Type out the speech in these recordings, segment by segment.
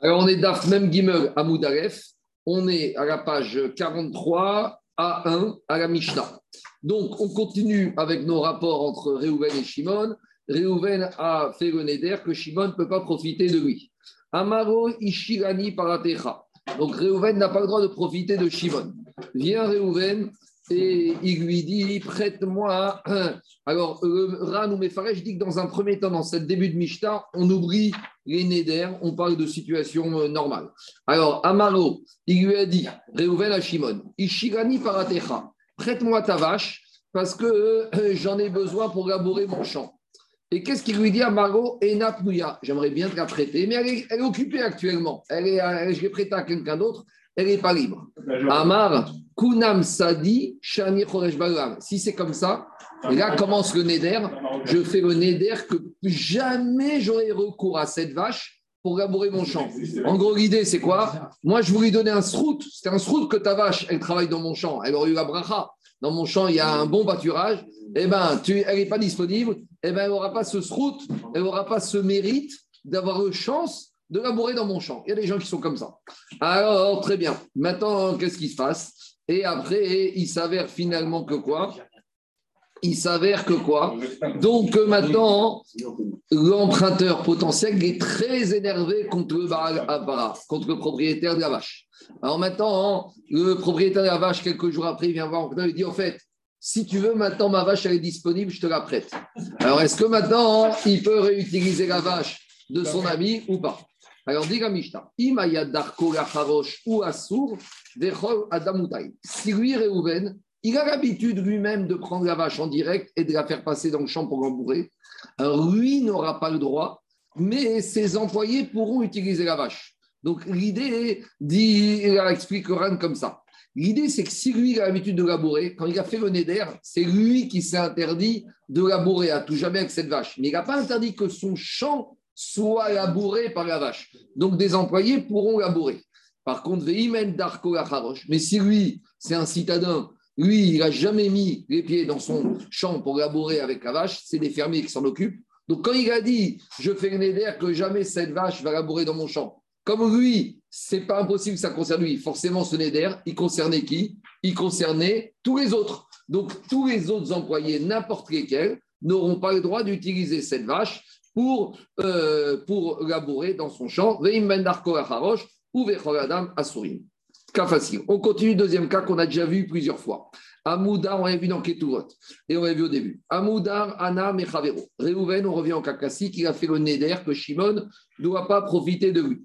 Alors, on est d'Af Mem Gimel à Moudaref. On est à la page 43 à 1 à la Mishnah. Donc, on continue avec nos rapports entre Réhouven et Shimon. Réhouven a fait le neder que Shimon ne peut pas profiter de lui. Amaro Ishirani Paratecha. Donc, Réhouven n'a pas le droit de profiter de Shimon. Viens, Réhouven, et il lui dit prête-moi. Alors, euh, Ran ou je dis que dans un premier temps, dans ce début de Mishnah, on oublie les Neder, on parle de situation euh, normale. Alors, Amaro, il lui a dit Réhouven à Shimon Ishirani Paratecha, prête-moi ta vache parce que euh, j'en ai besoin pour labourer mon champ. Et qu'est-ce qu'il lui dit à Margot J'aimerais bien te la prêter, mais elle est, occupée actuellement. Elle est, je l'ai prêtée à quelqu'un d'autre, elle n'est pas libre. Amar, Kunam Sadi, Shani Si c'est comme ça, et là commence le Neder. Je fais le Neder que jamais j'aurai recours à cette vache pour labourer mon champ. En gros, l'idée, c'est quoi? Moi, je voulais donner un srout. C'est un srout que ta vache, elle travaille dans mon champ. Elle aurait eu la bracha. Dans mon champ, il y a un bon pâturage eh ben, tu, elle n'est pas disponible, eh ben, elle n'aura pas ce srout, elle n'aura pas ce mérite d'avoir une chance de labourer dans mon champ. Il y a des gens qui sont comme ça. Alors, très bien. Maintenant, qu'est-ce qui se passe? Et après, il s'avère finalement que quoi? Il s'avère que quoi? Donc maintenant, l'emprunteur potentiel est très énervé contre le contre le propriétaire de la vache. Alors maintenant, le propriétaire de la vache, quelques jours après, il vient voir il dit, en fait, si tu veux, maintenant ma vache elle est disponible, je te la prête. Alors est-ce que maintenant il peut réutiliser la vache de son ami ou pas? Alors dit la Mishnah, ou Assour, Si lui, il a l'habitude lui-même de prendre la vache en direct et de la faire passer dans le champ pour l'embourer, lui n'aura pas le droit, mais ses employés pourront utiliser la vache. Donc l'idée, dit, il explique comme ça. L'idée, c'est que si lui a l'habitude de labourer, quand il a fait le Neder, c'est lui qui s'est interdit de labourer à tout jamais avec cette vache. Mais il n'a pas interdit que son champ soit labouré par la vache. Donc des employés pourront labourer. Par contre, mais si lui, c'est un citadin, lui, il n'a jamais mis les pieds dans son champ pour labourer avec la vache, c'est des fermiers qui s'en occupent. Donc quand il a dit, je fais le Neder que jamais cette vache va labourer dans mon champ, comme lui, c'est pas impossible que ça concerne lui. Forcément, ce Neder, il concernait qui? Il concernait tous les autres. Donc, tous les autres employés, n'importe lesquels, n'auront pas le droit d'utiliser cette vache pour, euh, pour labourer dans son champ. ou Cas facile. On continue, deuxième cas qu'on a déjà vu plusieurs fois. Amoudar, on l'a vu dans Ketuvot. Et on l'a vu au début. Amoudar, Anna, Mechavero. Réhouven, on revient en cas classique, il a fait le Neder que Shimon ne doit pas profiter de lui.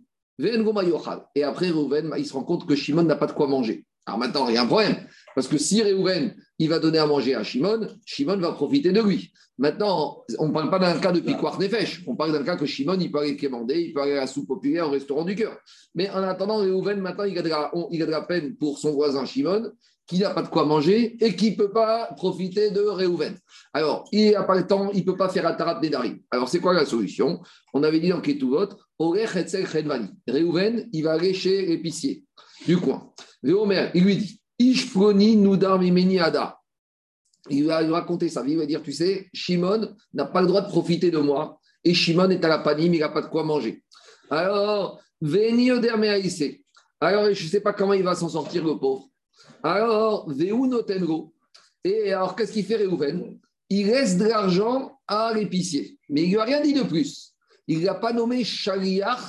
Et après, Reuven, il se rend compte que Shimon n'a pas de quoi manger. Alors maintenant, il y a un problème. Parce que si Reuven, il va donner à manger à Shimon, Shimon va profiter de lui. Maintenant, on ne parle pas d'un cas de piquoir fèches. On parle d'un cas que Shimon, il peut aller quémander, il peut aller à la soupe populaire au restaurant du cœur. Mais en attendant, Reuven, maintenant, il a, de la, peine pour son voisin Shimon, qui n'a pas de quoi manger et qui ne peut pas profiter de Reuven. Alors, il n'a pas le temps, il ne peut pas faire Atarat Nedarim. Alors, c'est quoi la solution? On avait dit dans Ketuvot, Réhouven, il va aller chez l'épicier du coin. il lui dit Ada. Il va lui raconter ça. Il va dire Tu sais, Shimon n'a pas le droit de profiter de moi. Et Shimon est à la panime, il n'a pas de quoi manger. Alors, Veni Alors, je ne sais pas comment il va s'en sortir, le pauvre. Alors, Veu Notengo. Et alors, qu'est-ce qu'il fait, Réhouven Il laisse de l'argent à l'épicier. Mais il ne lui a rien dit de plus il n'a pas nommé Shaliach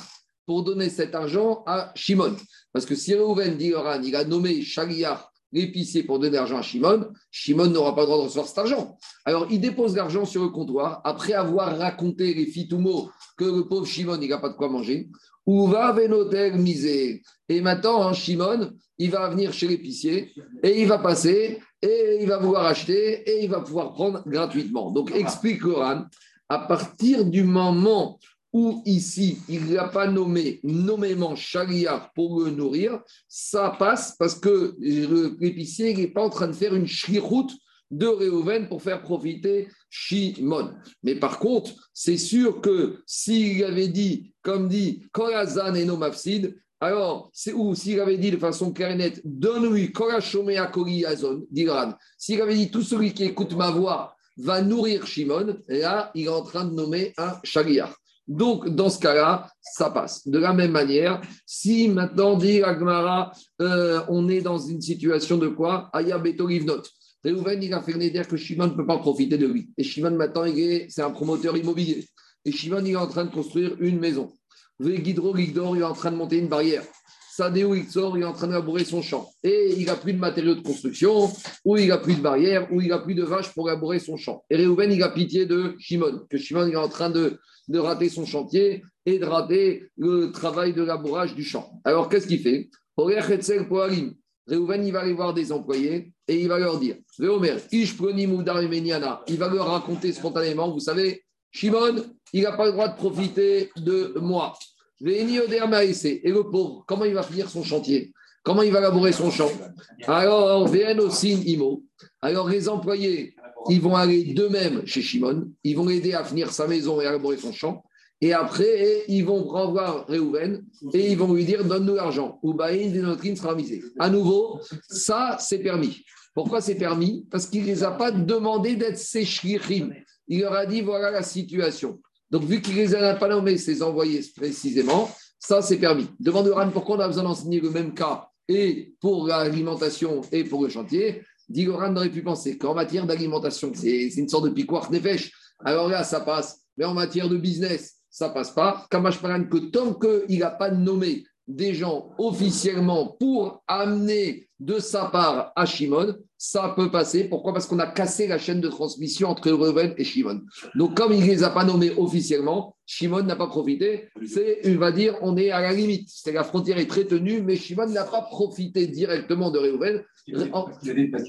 pour donner cet argent à Shimon. Parce que si Reuven dit il a nommé Shaliach, l'épicier, pour donner l'argent à Shimon, Shimon n'aura pas le droit de recevoir cet argent. Alors il dépose l'argent sur le comptoir après avoir raconté les fitoumots que le pauvre Shimon, n'a pas de quoi manger. Où va Venotel misé? Et maintenant, hein, Shimon, il va venir chez l'épicier et il va passer et il va vouloir acheter et il va pouvoir prendre gratuitement. Donc explique Coran à partir du moment où ici, il n'a pas nommé nommément Shaliar pour le nourrir, ça passe parce que l'épicier n'est pas en train de faire une shlichut de Réhouven pour faire profiter Shimon. Mais par contre, c'est sûr que s'il avait dit, comme dit Korazan et Nomafsid, alors, où s'il avait dit de façon claire et nette, donne-lui Korachomea Kori Azon, s'il avait dit tout celui qui écoute ma voix va nourrir Shimon, là, il est en train de nommer un Shaliar. Donc, dans ce cas-là, ça passe. De la même manière, si maintenant, dit Agmara, euh, on est dans une situation de quoi? Aya Beto Livnot. Réhouven, il a fait dire que Shimon ne peut pas profiter de lui. Et Shimon, maintenant, c'est un promoteur immobilier. Et Shimon, il est en train de construire une maison. Guidro Gigdor, il est en train de monter une barrière. Sadeo Ixor, il est en train de labourer son champ. Et il n'a plus de matériaux de construction, ou il n'a plus de barrière, ou il n'a plus de vaches pour labourer son champ. Et Réhouven, il a pitié de Shimon, que Shimon est en train de, de rater son chantier et de rater le travail de labourage du champ. Alors, qu'est-ce qu'il fait? Réhouven, il va aller voir des employés et il va leur dire il va leur raconter spontanément, vous savez, Shimon, il n'a pas le droit de profiter de moi. Et le pauvre, comment il va finir son chantier? Comment il va labourer son champ? Alors, Imo. Alors, les employés, ils vont aller d'eux-mêmes chez Shimon, ils vont l'aider à finir sa maison et à labourer son champ. Et après, ils vont revoir Réhouven et ils vont lui dire Donne-nous l'argent. Ou notre sera misé. À nouveau, ça, c'est permis. Pourquoi c'est permis? Parce qu'il ne les a pas demandé d'être ses Il leur a dit Voilà la situation. Donc, vu qu'il ne les a pas nommés, ses envoyés précisément, ça, c'est permis. Demande Ran pourquoi on a besoin d'enseigner le même cas et pour l'alimentation et pour le chantier. Dit aurait pu penser qu'en matière d'alimentation, c'est une sorte de piquoir des Alors là, ça passe. Mais en matière de business, ça passe pas. Kamash que tant qu'il n'a pas nommé des gens officiellement pour amener de sa part à Shimon, ça peut passer. Pourquoi? Parce qu'on a cassé la chaîne de transmission entre Reuven et Shimon. Donc, comme il ne les a pas nommés officiellement, Shimon n'a pas profité. C'est, on va dire, on est à la limite. C'est la frontière est très tenue, mais Shimon n'a pas profité directement de Reuven. Il a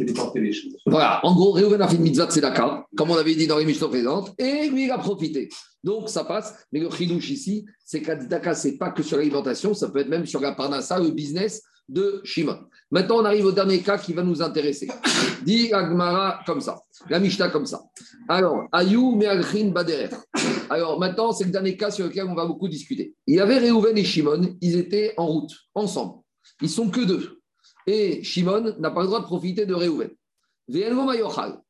déporté les choses. Voilà. En gros, Reuven a fait une mitzvah de Sedaka, comme on avait dit dans les missions présentes, et lui, il a profité. Donc, ça passe. Mais le chidouche ici, c'est qu'Adidaka, ce n'est pas que sur l'alimentation, ça peut être même sur la parnassa, le business de Shimon. Maintenant, on arrive au dernier cas qui va nous intéresser. Dit Agmara comme ça, la Mishnah comme ça. Alors, Ayou Meagrin Baderer. Alors, maintenant, c'est le dernier cas sur lequel on va beaucoup discuter. Il y avait Réhouven et Shimon, ils étaient en route, ensemble. Ils sont que deux. Et Shimon n'a pas le droit de profiter de Réhouven.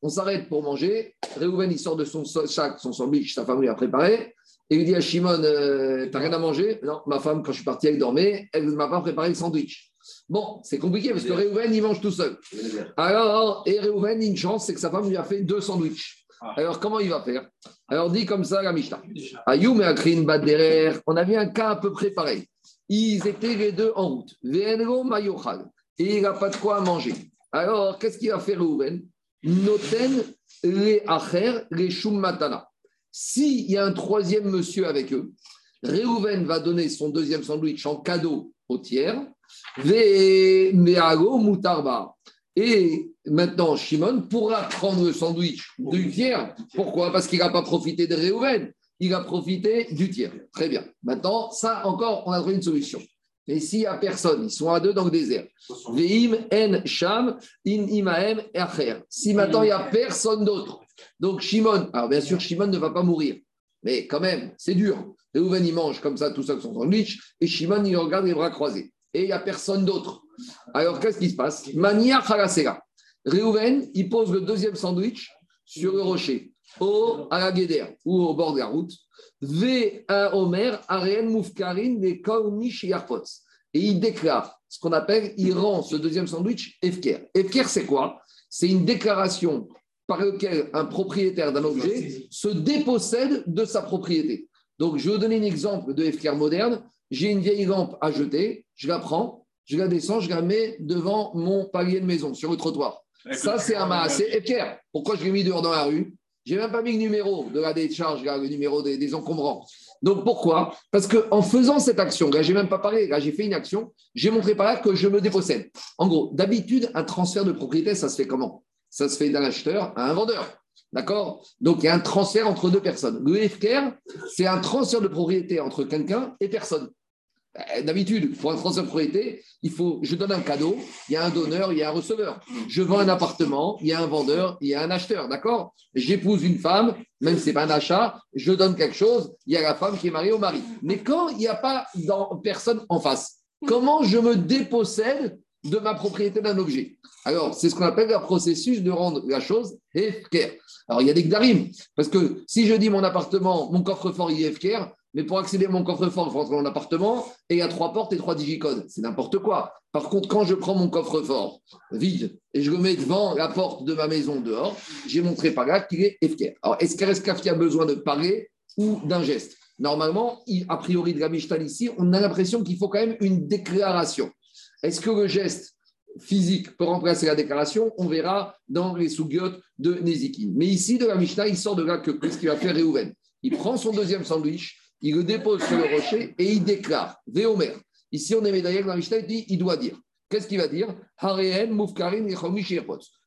On s'arrête pour manger. Réhouven, il sort de son sac, son sandwich, sa femme lui a préparé. Et il dit à Shimon, euh, t'as rien à manger? Non, ma femme, quand je suis parti, elle dormait, elle m'a pas préparé le sandwich. Bon, c'est compliqué parce que Réhouven, il mange tout seul. Alors, et Réhouven, une chance, c'est que sa femme lui a fait deux sandwichs. Ah. Alors, comment il va faire? Alors, dit comme ça la Mishnah. Ayoum et Akrin Baderer, on avait un cas à peu près pareil. Ils étaient les deux en route. Mayochal. Et il n'a pas de quoi manger. Alors, qu'est-ce qu'il va faire Réhouven Noten les Acher, les Shummatana. S'il y a un troisième monsieur avec eux, Réhouven va donner son deuxième sandwich en cadeau au tiers et maintenant, Shimon pourra prendre le sandwich du tiers. Pourquoi? Parce qu'il n'a pas profité de Réhouven, il a profité du tiers. Très bien. Maintenant, ça encore, on a trouvé une solution. Mais s'il n'y a personne, ils sont à deux dans le désert. Veim en sham in imaem Si maintenant il n'y a personne d'autre, donc Shimon, alors bien sûr, Shimon ne va pas mourir, mais quand même, c'est dur. Réhouven, il mange comme ça tout seul son sandwich, et Shimon, il regarde les bras croisés et il n'y a personne d'autre. Alors, qu'est-ce qui se passe? Mania Khalasera. Réhouven, il pose le deuxième sandwich sur le rocher, au, à la ou au bord de la route. V Omer, Arien Moufkarin, des Kaunish et Et il déclare ce qu'on appelle, il rend ce deuxième sandwich Efker. Efker, c'est quoi? C'est une déclaration par laquelle un propriétaire d'un objet se dépossède de sa propriété. Donc, je vais vous donner un exemple de Efker moderne j'ai une vieille lampe à jeter, je la prends, je la descends, je la mets devant mon palier de maison, sur le trottoir. Ça, c'est un massé. Et Pierre, pourquoi je l'ai mis dehors dans la rue? J'ai même pas mis le numéro de la décharge, le numéro des, encombrants. Donc pourquoi? Parce qu'en faisant cette action, là, j'ai même pas parlé, là, j'ai fait une action, j'ai montré par là que je me dépossède. En gros, d'habitude, un transfert de propriété, ça se fait comment? Ça se fait d'un acheteur à un vendeur. D'accord? Donc, il y a un transfert entre deux personnes. Le FKR, c'est un transfert de propriété entre quelqu'un et personne. Euh, d'habitude, pour un transfert de propriété, il faut, je donne un cadeau, il y a un donneur, il y a un receveur. Je vends un appartement, il y a un vendeur, il y a un acheteur, d'accord? J'épouse une femme, même si ce n'est pas un achat, je donne quelque chose, il y a la femme qui est mariée au mari. Mais quand il n'y a pas personne en face, comment je me dépossède de ma propriété d'un objet? Alors, c'est ce qu'on appelle le processus de rendre la chose FKR. Alors, il y a des gdarim, parce que si je dis mon appartement, mon coffre-fort, il est FKR, mais pour accéder à mon coffre-fort, faut rentrer dans l'appartement et il y a trois portes et trois digicodes. C'est n'importe quoi. Par contre, quand je prends mon coffre-fort vide et je le mets devant la porte de ma maison dehors, j'ai montré par là qu'il est efficace. Alors, est-ce qu'Areskafi a besoin de parler ou d'un geste? Normalement, a priori de la Mishnah ici, on a l'impression qu'il faut quand même une déclaration. Est-ce que le geste physique peut remplacer la déclaration? On verra dans les sougiotes de Nezikin. Mais ici, de la Mishnah, il sort de là que qu'est-ce qu'il va faire Réhouven? Il prend son deuxième sandwich, il le dépose sur le rocher et il déclare Véomer. Ici, on est médaillé dans la Mishnah, il dit il doit dire. Qu'est-ce qu'il va dire?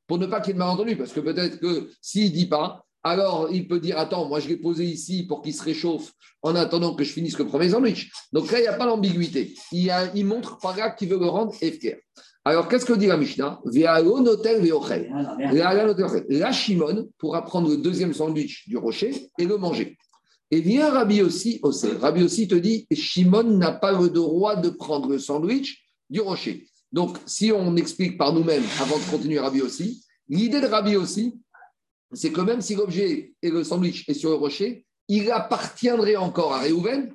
Pour ne pas qu'il y ait de malentendu, parce que peut-être que s'il ne dit pas, alors il peut dire Attends, moi je l'ai posé ici pour qu'il se réchauffe en attendant que je finisse le premier sandwich. Donc là, il n'y a pas l'ambiguïté. Il, il, montre par là qu'il veut le rendre efker. Alors qu'est-ce que dit la Mishnah? La Shimon pourra prendre le deuxième sandwich du rocher et le manger. Et vient Rabbi aussi, Rabbi aussi te dit Shimon n'a pas le droit de prendre le sandwich du rocher. Donc, si on explique par nous-mêmes avant de continuer Rabbi aussi, l'idée de Rabbi aussi, c'est que même si l'objet et le sandwich est sur le rocher, il appartiendrait encore à Réhouven.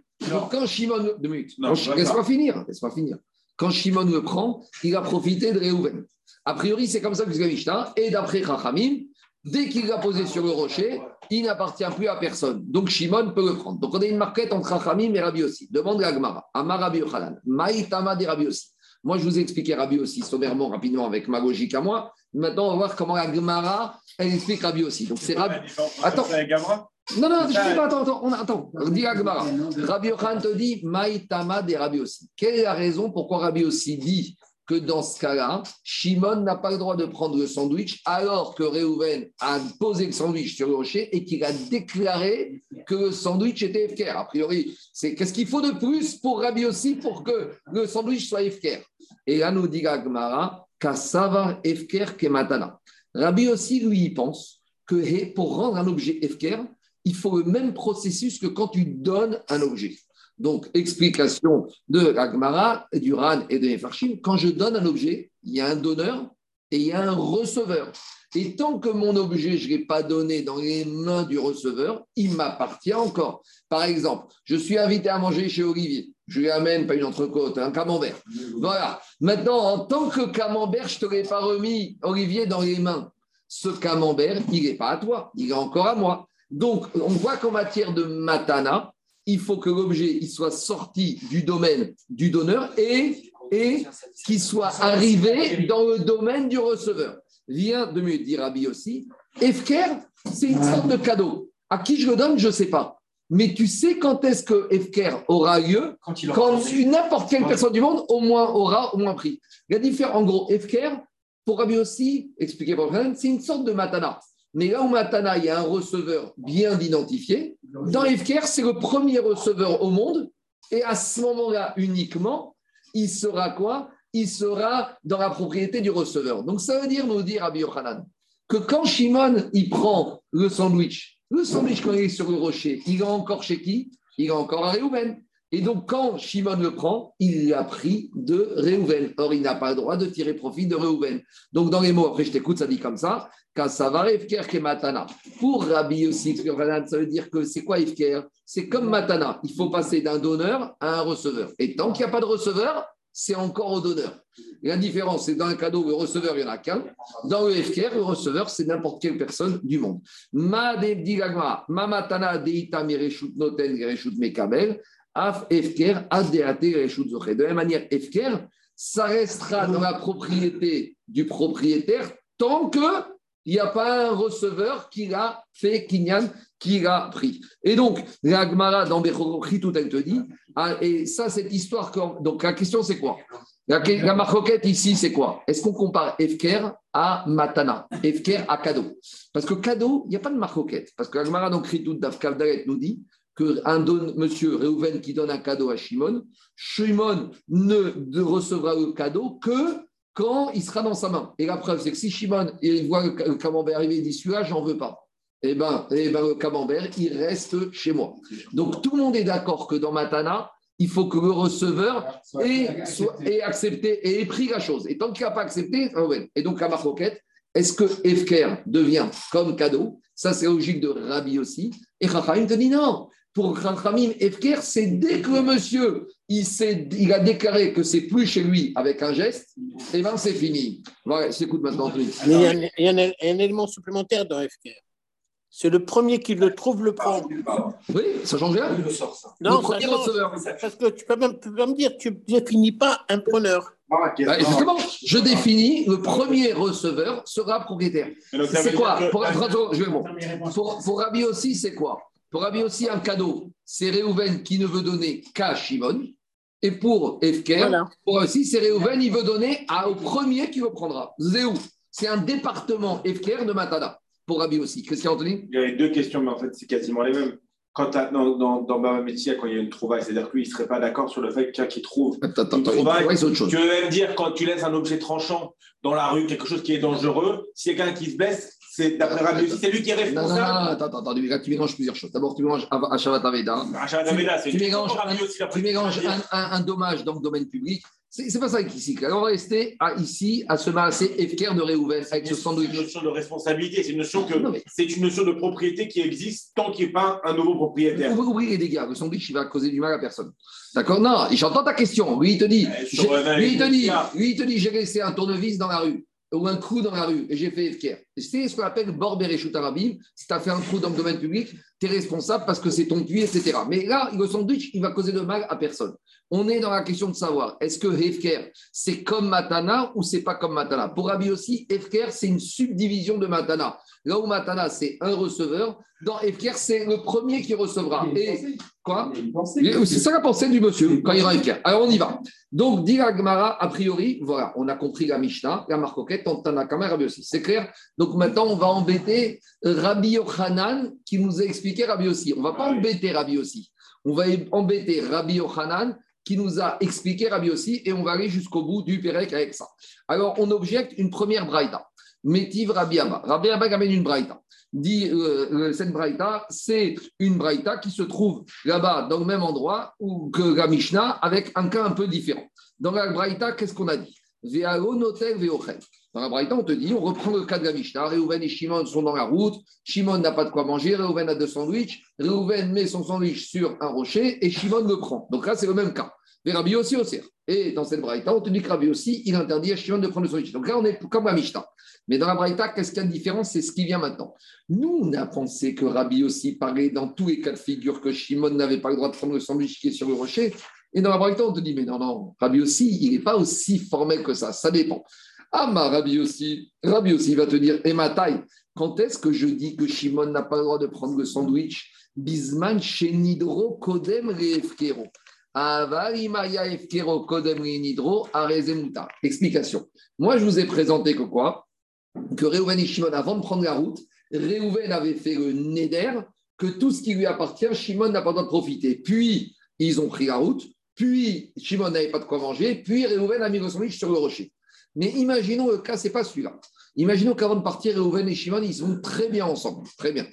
quand Shimon. Deux minutes. Laisse-moi finir. Laisse-moi finir. Quand Shimon le prend, il a profité de Réhouven. A priori, c'est comme ça que c'est la Et d'après Rachamim, dès qu'il l'a posé sur le rocher, il n'appartient plus à personne. Donc Shimon peut le prendre. Donc on a une marquette entre Rachamim et Rabbi aussi. Demande à Gmara. Amar Rabbi Yochanan. Maïtama de Rabbi aussi. Moi, je vous ai expliqué Rabbi aussi sommairement, rapidement, avec ma logique à moi. Maintenant, on va voir comment la Gemara, elle explique Rabbi aussi. Donc, c'est Rabbi. Attends. Non, non, je sais pas, attends, attends, on, attends. Dis à Gemara. Rabbi Yochanan te dit Maïtama des Rabbi aussi. Quelle est la raison pourquoi Rabbi aussi dit que dans ce cas-là, Shimon n'a pas le droit de prendre le sandwich alors que Reuven a posé le sandwich sur le rocher et qu'il a déclaré que le sandwich était efker. A priori, c'est qu'est-ce qu'il faut de plus pour Rabbi aussi pour que le sandwich soit efker? Et là, nous dit Gagmara, Kassava efker kematana. Rabbi aussi, lui, il pense que pour rendre un objet efker, il faut le même processus que quand tu donnes un objet. Donc, explication de Agmara, du Ran et de Nefarchim, quand je donne un objet, il y a un donneur et il y a un receveur. Et tant que mon objet, je ne l'ai pas donné dans les mains du receveur, il m'appartient encore. Par exemple, je suis invité à manger chez Olivier. Je lui amène pas une entrecôte, un camembert. Voilà. Maintenant, en tant que camembert, je ne te l'ai pas remis, Olivier, dans les mains. Ce camembert, il n'est pas à toi, il est encore à moi. Donc, on voit qu'en matière de matana, il faut que l'objet il soit sorti du domaine du donneur et, et qu'il soit arrivé dans le domaine du receveur. Vient de me dire Rabbi aussi, Efker, c'est une sorte de cadeau. À qui je le donne, je ne sais pas. Mais tu sais quand est-ce que Efker aura lieu? Quand, quand n'importe quelle personne du monde au moins aura au moins pris. La différence, en gros, Efker, pour Rabbi aussi, expliqué par c'est une sorte de matana. Mais là où Matana, il y a un receveur bien identifié, dans Efker, c'est le premier receveur au monde. Et à ce moment-là, uniquement, il sera quoi? Il sera dans la propriété du receveur. Donc ça veut dire, nous dire à Yochanan, que quand Shimon, il prend le sandwich, le sandwich quand il est sur le rocher, il est encore chez qui? Il est encore à Réhouven. Et donc, quand Shimon le prend, il l'a pris de Réhouven. Or, il n'a pas le droit de tirer profit de Réhouven. Donc, dans les mots, après, je t'écoute, ça dit comme ça. Pour Rabbi aussi, ça veut dire que c'est quoi Ifker C'est comme Matana. Il faut passer d'un donneur à un receveur. Et tant qu'il n'y a pas de receveur, c'est encore au donneur. la différence, c'est dans un cadeau, le receveur, il n'y en a qu'un. Dans le Ifker, le receveur, c'est n'importe quelle personne du monde. Ma ma matana deita noten mekabel, af zoche. De la même manière, Efker, ça restera dans la propriété du propriétaire tant que il n'y a pas un receveur qui l'a fait Kinyan, qui l'a pris. Et donc, la dans tout elle te dit, ah, et ça, cette histoire, donc la question c'est quoi? La, la ici, c'est quoi? Est-ce qu'on compare Efker à Matana Efker à cadeau? Parce que cadeau, il n'y a pas de marcoquette. Parce que la Gemara dans Kritout nous dit qu'un monsieur Reuven qui donne un cadeau à Shimon, Shimon ne recevra le cadeau que quand il sera dans sa main. Et la preuve, c'est que si Shimon il voit le camembert arriver, il dit celui-là, j'en veux pas. Eh bien, eh ben, le camembert, il reste chez moi. Donc tout le monde est d'accord que dans Matana, il faut que le receveur ait, soit, accepté et ait pris la chose. Et tant qu'il n'a pas accepté, et donc la marcoquette, est-ce que Efker devient comme cadeau? Ça, c'est logique de Rabbi aussi. Et Rachaim te dit non. Pour Khamim, Efker, c'est dès que le monsieur il, il a déclaré que c'est plus chez lui avec un geste, et bien c'est fini. Voilà, maintenant. Il y, a un, il y a un, élément supplémentaire dans Efker. C'est le premier qui le trouve le prend. Oui, ça change rien. Non, le premier receveur. Parce que tu peux, même, tu peux me dire, tu ne définis pas un preneur. Bah, justement, je définis le premier receveur sera propriétaire. C'est quoi pour, pour, pour, Rabbi aussi, c'est quoi? Pour Rabbi aussi, un cadeau. C'est Réhouven qui ne veut donner qu'à Shimon. Et pour Efker, pour aussi, c'est Réhouven, il veut donner au premier qui le prendra. Zéou. C'est un département Efker de Matada. Pour Rabbi aussi. Christian Anthony Il y avait deux questions, mais en fait, c'est quasiment les mêmes quand dans, dans, dans Baba Metia, quand il y a une trouvaille, c'est-à-dire que lui, il ne serait pas d'accord sur le fait que quelqu'un qui trouve attends, attends, une trouvaille, c'est autre chose. Tu veux même dire, quand tu laisses un objet tranchant dans la rue, quelque chose qui est dangereux, si y a quelqu'un qui se blesse, c'est d'après Rabbi c'est lui qui est responsable. Non, non, non, attends, attends, attends, tu mélanges plusieurs choses. D'abord, tu mélanges Ashavat Aveda. c'est tu mélanges, un, tu mélanges un, dommage dans le domaine public c'est pas ça ici. Alors, on va rester à, ici à se masser Efker de Réhouven avec ce sandwich. C'est une notion de responsabilité, c'est une notion que c'est une notion de propriété qui existe tant qu'il n'y a pas un nouveau propriétaire. Vous ouvrez les dégâts. Le sandwich, il va causer du mal à personne. D'accord? Non, j'entends ta question. Lui, il te dit, eh, lui, il te dit, lui, il te dit, j'ai laissé un tournevis dans la rue ou un trou dans la rue et j'ai fait Efker. C'est ce qu'on appelle Borber et Arabim. Si tu as fait un trou dans le domaine public, tu es responsable parce que c'est ton puits, etc. Mais là, le sandwich, il va causer de mal à personne. On est dans la question de savoir, est-ce que Hefker, c'est comme Matana ou c'est pas comme Matana? Pour Rabbi aussi, Hefker, c'est une subdivision de Matana. Là où Matana, c'est un receveur, dans Hefker, c'est le premier qui recevra. Et quoi? C'est ça la pensée du monsieur quand il ira Hefker. Alors on y va. Donc, dit a priori, voilà, on a compris la Mishnah, la marcoquette, Tantanakama, Rabbi aussi. C'est clair? Donc maintenant, on va embêter Rabbi Yochanan qui nous a expliqué Rabbi aussi. On ne va pas embêter Rabbi aussi. On va embêter Rabbi Yochanan qui nous a expliqué Rabbi aussi, et on va aller jusqu'au bout du Pérec avec ça. Alors, on objecte une première braïta. Métiv Rabbi Abba. Rabbi Abba amène une braïta. Dit, euh, euh, cette braïta, c'est une braïta qui se trouve là-bas, dans le même endroit que la Mishnah, avec un cas un peu différent. Dans la braïta, qu'est-ce qu'on a dit? Dans la Braïta, on te dit, on reprend le cas de la Mishnah. Réhouven et Shimon sont dans la route. Shimon n'a pas de quoi manger. Réhouven a deux sandwichs. Réhouven met son sandwich sur un rocher et Shimon le prend. Donc là, c'est le même cas. Mais Rabbi aussi, aussi. Et dans cette Braïta, on te dit que Rabbi aussi, il interdit à Shimon de prendre le sandwich. Donc là, on est comme la Mishnah. Mais dans la Braïta, qu'est-ce qu'il y a de différent? C'est ce qui vient maintenant. Nous, on a pensé que Rabbi aussi parlait dans tous les cas de figure que Shimon n'avait pas le droit de prendre le sandwich qui est sur le rocher. Et dans la Braïta, on te dit, mais non, non, Rabbi aussi, il n'est pas aussi formel que ça. Ça dépend. Ah, ma Rabbi aussi, Rabbi aussi va te dire, et ma taille, quand est-ce que je dis que Shimon n'a pas le droit de prendre le sandwich? Bisman chez Nidro Kodem Reefkero. Efkero Kodem Nidro Arezemuta. Explication. Moi, je vous ai présenté que quoi? Que Reuven et Shimon, avant de prendre la route, Reuven avait fait le Neder, que tout ce qui lui appartient, Shimon n'a pas le droit de profiter. Puis, ils ont pris la route, puis Shimon n'avait pas de quoi manger, puis Reuven a mis le sandwich sur le rocher. Mais imaginons le cas, ce n'est pas celui-là. Imaginons qu'avant de partir, Reuven et Shimon, ils sont très bien ensemble. Très bien.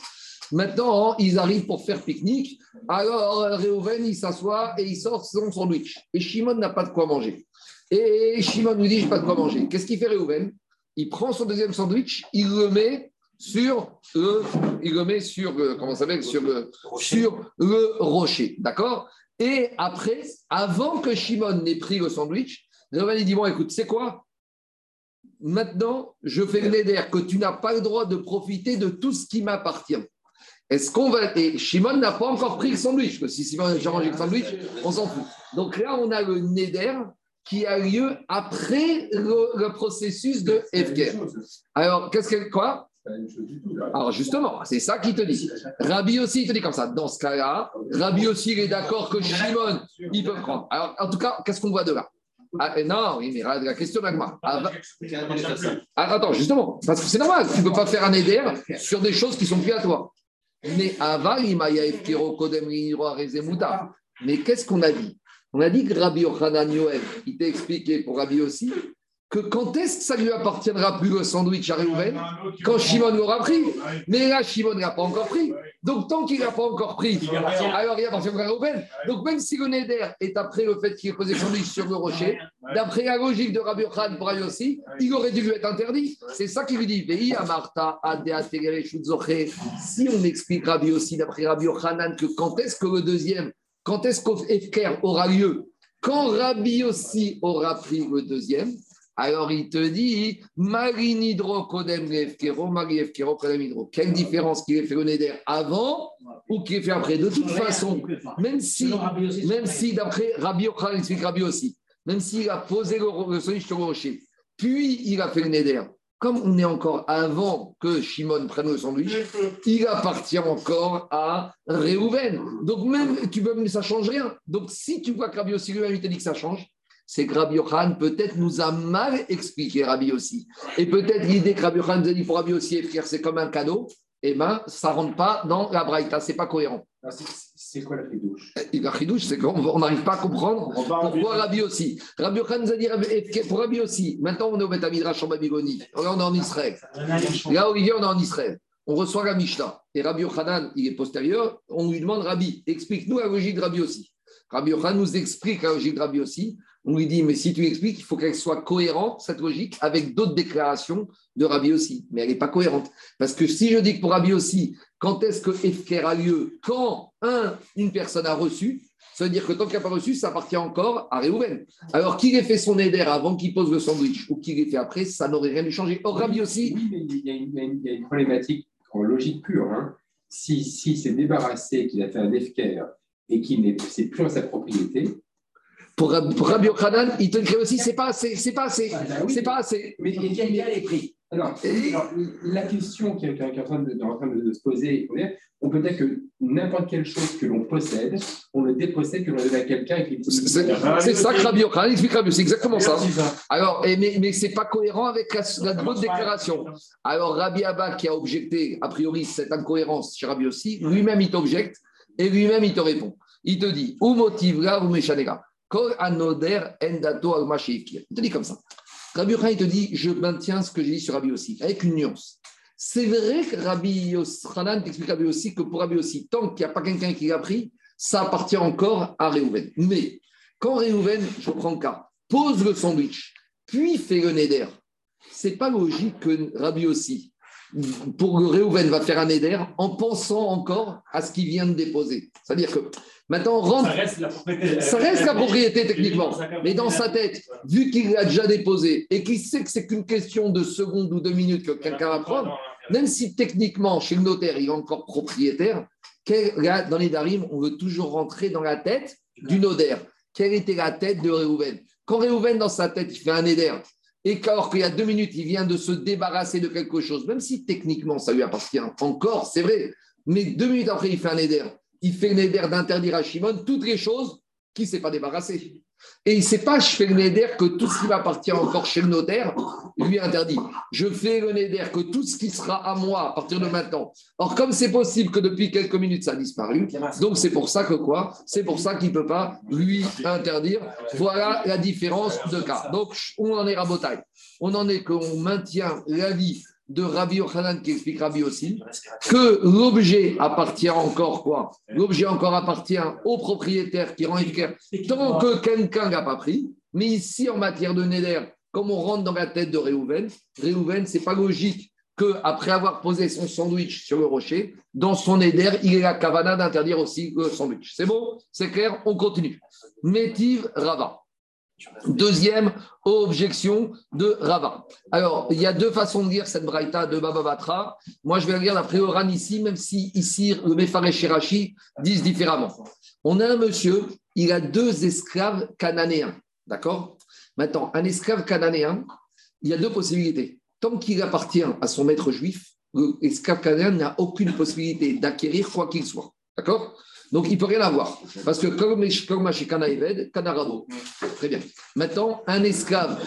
Maintenant, ils arrivent pour faire pique-nique. Alors, Reuven, il s'assoit et il sort son sandwich. Et Shimon n'a pas de quoi manger. Et Shimon nous dit, je n'ai pas de quoi manger. Qu'est-ce qu'il fait, Reuven? Il prend son deuxième sandwich, il le met sur le, il le met sur, comment ça s'appelle, sur le, sur le rocher. D'accord? Et après, avant que Shimon n'ait pris le sandwich, il dit, bon, écoute, c'est quoi? Maintenant, je fais le néder que tu n'as pas le droit de profiter de tout ce qui m'appartient. Est-ce qu'on va. Et Shimon n'a pas encore pris le sandwich, parce que si Shimon a déjà mangé le sandwich, on s'en fout. Donc là, on a le néder qui a lieu après le, processus de Efker. Alors, qu'est-ce que. Quoi? Alors justement, c'est ça qu'il te dit. Rabbi aussi, il te dit comme ça. Dans ce cas-là, Rabbi aussi, il est d'accord que Shimon, il peut prendre. Alors, en tout cas, qu'est-ce qu'on voit de là? Ah, non, oui, mais la question d'Agma. Ah, ah, attends, justement, parce que c'est normal, tu ne peux pas faire un éder sur des choses qui sont plus à toi. Mais Mais qu'est-ce qu'on a dit? On a dit que Rabbi Yochanan Yoel, il t'a expliqué pour Rabbi aussi que quand est-ce que ça lui appartiendra plus le sandwich à Réhouven Quand Shimon l'aura pris. Mais là, Shimon ne l'a pas encore pris. Donc, tant qu'il n'a pas encore pris, alors il appartient à Réhouven. Donc, même si le Neder est après le fait qu'il ait posé le sandwich sur le rocher, d'après la logique de Rabbi Khan pour aussi, il aurait dû lui être interdit. C'est ça qu'il lui dit. Si on explique Rabbi aussi, d'après Rabbi Khanan, que quand est-ce que le deuxième, quand est-ce qu'Efker aura lieu Quand Rabbi aussi aura pris le deuxième, alors il te dit, Marinidro Kodem Kodem Hydro. Quelle différence qu'il ait fait le Neder avant ou qu'il ait fait après De toute façon, même si, même si d'après Rabbi Yochanan explique Rabbi aussi, même s'il a posé le, le sur le rocher, puis il a fait le Neder, comme on est encore avant que Shimon prenne le sandwich, il appartient encore à Réhouven. Donc même, tu peux, ça change rien. Donc si tu vois que Rabbi aussi lui-même, il te dit que ça change, c'est que Rabbi Yochanan peut-être nous a mal expliqué Rabbi aussi. Et peut-être l'idée que Rabbi Yochanan nous a dit pour Rabbi aussi, c'est comme un cadeau, eh bien, ça ne rentre pas dans la braïta, ce n'est pas cohérent. Ah, c'est quoi la chidouche La chidouche, c'est qu'on n'arrive pas à comprendre pourquoi Rabbi aussi. Rabbi Yochanan nous a dit pour Rabbi aussi. Maintenant, on est au Beth en Babylone. Là, on est en Israël. Là, Olivier, on est en Israël. On reçoit la Mishnah. Et Rabbi Yochanan, il est postérieur. On lui demande Rabbi, explique-nous la logique de Rabbi aussi. Rabbi Yochanan nous explique la logique de Rabbi aussi. On lui dit, mais si tu expliques, il faut qu'elle soit cohérente, cette logique, avec d'autres déclarations de Rabbi aussi. Mais elle n'est pas cohérente. Parce que si je dis que pour Rabbi aussi, quand est-ce que Efker a lieu? Quand un, une personne a reçu, ça veut dire que tant qu'il n'a pas reçu, ça appartient encore à Réhouven. Alors qu'il ait fait son éder avant qu'il pose le sandwich ou qu'il ait fait après, ça n'aurait rien dû changer. Or, Rabbi aussi. Oui, mais il y, a une, problématique en logique pure. Hein. Si, si c'est débarrassé, qu'il a fait un Efker et qu'il n'est plus en sa propriété, pour, Rabbi Yochanan, il te crée aussi, c'est pas assez, c'est pas assez, ah, bah c'est pas assez. Mais y a les prix. Alors, la question qui est, en train de, en train de se poser, on peut dire que n'importe quelle chose que l'on possède, on le dépossède, que l'on donne à quelqu'un. C'est ça que Rabbi Yochanan explique Rabbi, c'est exactement ça. Alors, mais, mais ce n'est pas cohérent avec la, la déclaration. Alors, Rabbi Abba, qui a objecté, a priori, cette incohérence chez Rabbi aussi, lui-même, il t'objecte et lui-même, il te répond. Il te dit, ou motive là, ou méchanera. Il te dit comme ça. Rabbi Yochanan, il te dit, je maintiens ce que j'ai dit sur Rabbi aussi, avec une nuance. C'est vrai que Rabbi Yochanan t'explique Rabbi aussi que pour Rabbi aussi, tant qu'il n'y a pas quelqu'un qui l'a pris, ça appartient encore à Réhouven. Mais quand Réhouven, je prends le cas, pose le sandwich, puis fait le neder, c'est pas logique que Rabbi aussi, pour Réhouven, va faire un neder en pensant encore à ce qu'il vient de déposer. C'est-à-dire que Maintenant, rentre. Ça reste la propriété, ça reste la propriété techniquement. Mais dans sa tête, vu qu'il l'a déjà déposé et qu'il sait que c'est qu'une question de secondes ou de minutes que quelqu'un va prendre, même si techniquement, chez le notaire, il est encore propriétaire, dans les Darim, on veut toujours rentrer dans la tête du notaire. Quelle était la tête de Réhouven Quand Réhouven, dans sa tête, il fait un éder, et qu'alors qu'il y a deux minutes, il vient de se débarrasser de quelque chose, même si techniquement ça lui appartient encore, c'est vrai, mais deux minutes après, il fait un éder il fait néder d'interdire à Shimon toutes les choses qui ne s'est pas débarrassé. Et il ne sait pas, je fais le néder que tout ce qui m'appartient encore chez le notaire, lui interdit. Je fais le néder que tout ce qui sera à moi à partir de maintenant. Or, comme c'est possible que depuis quelques minutes ça a disparu, donc c'est pour ça que quoi? C'est pour ça qu'il ne peut pas lui interdire. Voilà la différence de cas. Donc, on en est rabotaille. On en est qu'on maintient la vie de Rabbi Yochanan qui explique Rabbi aussi, que l'objet appartient encore quoi? L'objet encore appartient au propriétaire qui rend efficace tant que quelqu'un n'a pas pris. Mais ici, en matière de Neder, comme on rentre dans la tête de Réhouven, Réhouven, c'est pas logique qu'après avoir posé son sandwich sur le rocher, dans son Neder, il ait la cavana d'interdire aussi le sandwich. C'est bon? C'est clair? On continue. Métive Rava. Deuxième objection de Rava. Alors, il y a deux façons de lire cette braïta de Baba Batra. Moi, je vais lire la Oran ici, même si ici, le Mefaresh et disent différemment. On a un monsieur, il a deux esclaves cananéens. D'accord? Maintenant, un esclave cananéen, il y a deux possibilités. Tant qu'il appartient à son maître juif, l'esclave cananéen n'a aucune possibilité d'acquérir quoi qu'il soit. D'accord? Donc, il ne peut rien avoir. Parce que comme Kana Eved, Kanarado. Très bien. Maintenant, un esclave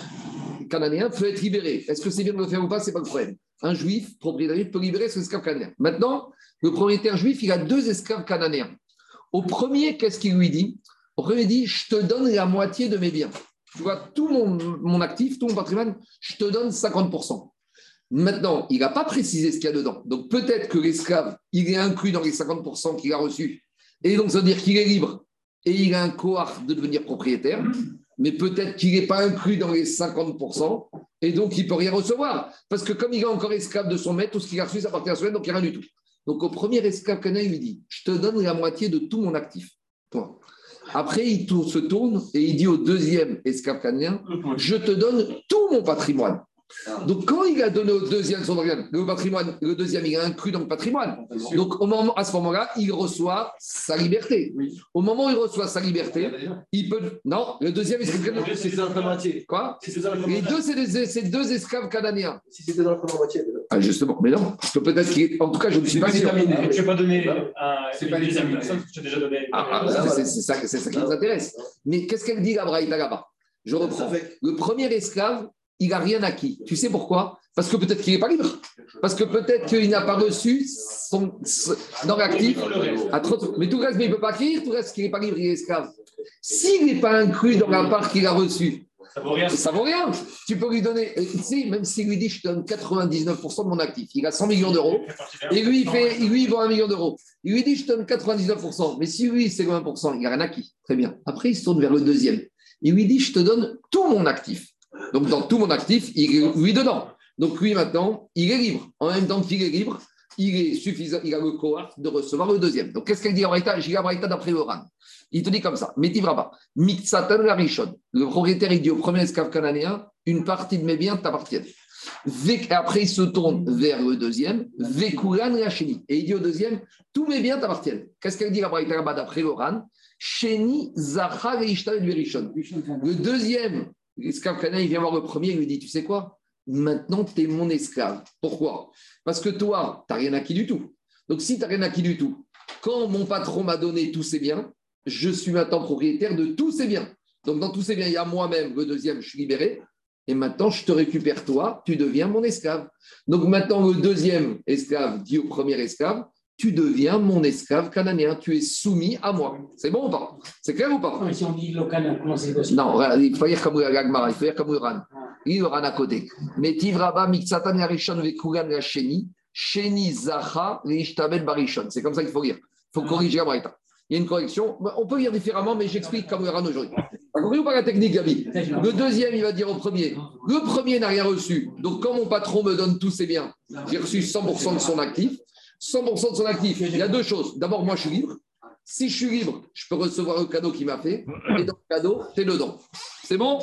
cananéen peut être libéré. Est-ce que c'est bien de le faire ou pas? Ce n'est pas le problème. Un juif, propriétaire, peut libérer son esclave cananéen. Maintenant, le propriétaire juif, il a deux esclaves cananéens. Au premier, qu'est-ce qu'il lui dit? Premier, il dit Je te donne la moitié de mes biens. tu vois, tout mon, mon actif, tout mon patrimoine, je te donne 50%. Maintenant, il n'a pas précisé ce qu'il y a dedans. Donc peut-être que l'esclave, il est inclus dans les 50% qu'il a reçus. Et donc ça veut dire qu'il est libre et il a un cohort de devenir propriétaire. Mais peut-être qu'il n'est pas inclus dans les 50% et donc il ne peut rien recevoir. Parce que comme il est encore esclave de son maître, tout ce qu'il a reçu, ça appartient à son maître, donc il n'y a rien du tout. Donc au premier esclave canadien, il lui dit Je te donne la moitié de tout mon actif. Après, il se tourne et il dit au deuxième esclave canadien Je te donne tout mon patrimoine. Donc, quand il a donné au deuxième son organe, le patrimoine, le deuxième, il a inclus dans le patrimoine. Donc, au moment, à ce moment-là, il reçoit sa liberté. Oui. Au moment où il reçoit sa liberté, il peut. Non, le deuxième esclave. C'était dans la moitié. Quoi? Les deux, c'est des, c'est deux esclaves cananéens. Si c'était dans la première moitié. Ah, justement, mais non. Parce que peut-être qu'il En tout cas, je ne suis C'est pas sûr. Tu ne pas donner un, C'est pas deuxième déterminé. personne parce que tu as déjà donné. Ah, ah, Ah, c'est- c'est ça, c'est ça qui nous intéresse. Mais qu'est-ce qu'elle dit, la Braïta, là-bas Je reprends. Le premier esclave, il n'a rien acquis. Tu sais pourquoi? Parce que peut-être qu'il n'est pas libre. Parce que peut-être qu'il n'a pas reçu son, ce- dans l'actif. à 30 Mais tout le reste, mais il ne peut pas acquérir, tout reste, qu'il n'est pas libre, il est esclave. S'il n'est pas inclus dans la part qu'il a reçue, Ça vaut rien. ça vaut rien. Tu peux lui donner, euh, tu sais, même s'il lui dit je te donne 99% de mon actif, il a 100 millions d'euros, et lui, il, fait, lui, il vend un million d'euros. Il lui dit je te donne 99%, mais si lui, c'est 20%, il n'a rien acquis. Très bien. Après, il se tourne vers le deuxième. Il lui dit je te donne tout mon actif. Donc, dans tout mon actif, il est lui dedans. Donc, lui, maintenant, il est libre. En même temps qu'il est libre, il est suffisant, il a le cohort de recevoir le deuxième. Donc, qu'est-ce qu'elle dit en Braïta J'ai la Braïta d'après Oran. Il te dit comme ça Métiv Rabat, Mixatan Larishon. Le propriétaire, il dit au premier esclave cananéen une partie de mes biens t'appartiennent. Après, il se tourne vers le deuxième, Vekuran Racheni. Et il dit au deuxième tous mes biens t'appartiennent. Qu'est-ce qu'elle dit la Braïta d'après Oran? Sheni. Le deuxième esclave cananéen, il vient voir le premier, il lui dit Tu sais quoi? Maintenant, tu es mon esclave. Pourquoi? Parce que toi, tu n'as rien acquis du tout. Donc, si tu n'as rien acquis du tout, quand mon patron m'a donné tous ses biens, je suis maintenant propriétaire de tous ces biens. Donc, dans tous ces biens, il y a moi-même, le deuxième, je suis libéré. Et maintenant, je te récupère toi, tu deviens mon esclave. Donc, maintenant, le deuxième esclave dit au premier esclave Tu deviens mon esclave cananéen, tu es soumis à moi. C'est bon ou pas? C'est clair ou pas? Non, si on dit local, comment c'est possible? Non, il faut dire comme l'Agmara, il faut dire comme Uran. À côté. Mais Tivraba, Mixatan, Yarishon, Vekugan, la Sheni, Zacha, Leishtabel, Barishon. C'est comme ça qu'il faut lire. Il faut corriger la Braïta. Il y a une correction. On peut lire différemment, mais j'explique comme Uran aujourd'hui. T'as compris ou pas la technique, Gabi? Le deuxième, il va dire au premier. Le premier n'a rien reçu. Donc, quand mon patron me donne tous ses biens, j'ai reçu 100% de son actif. 100% de son actif. Il y a deux choses. D'abord, moi, je suis libre. Si je suis libre, je peux recevoir le cadeau qu'il m'a fait. Et dans le cadeau, t'es dedans. C'est bon?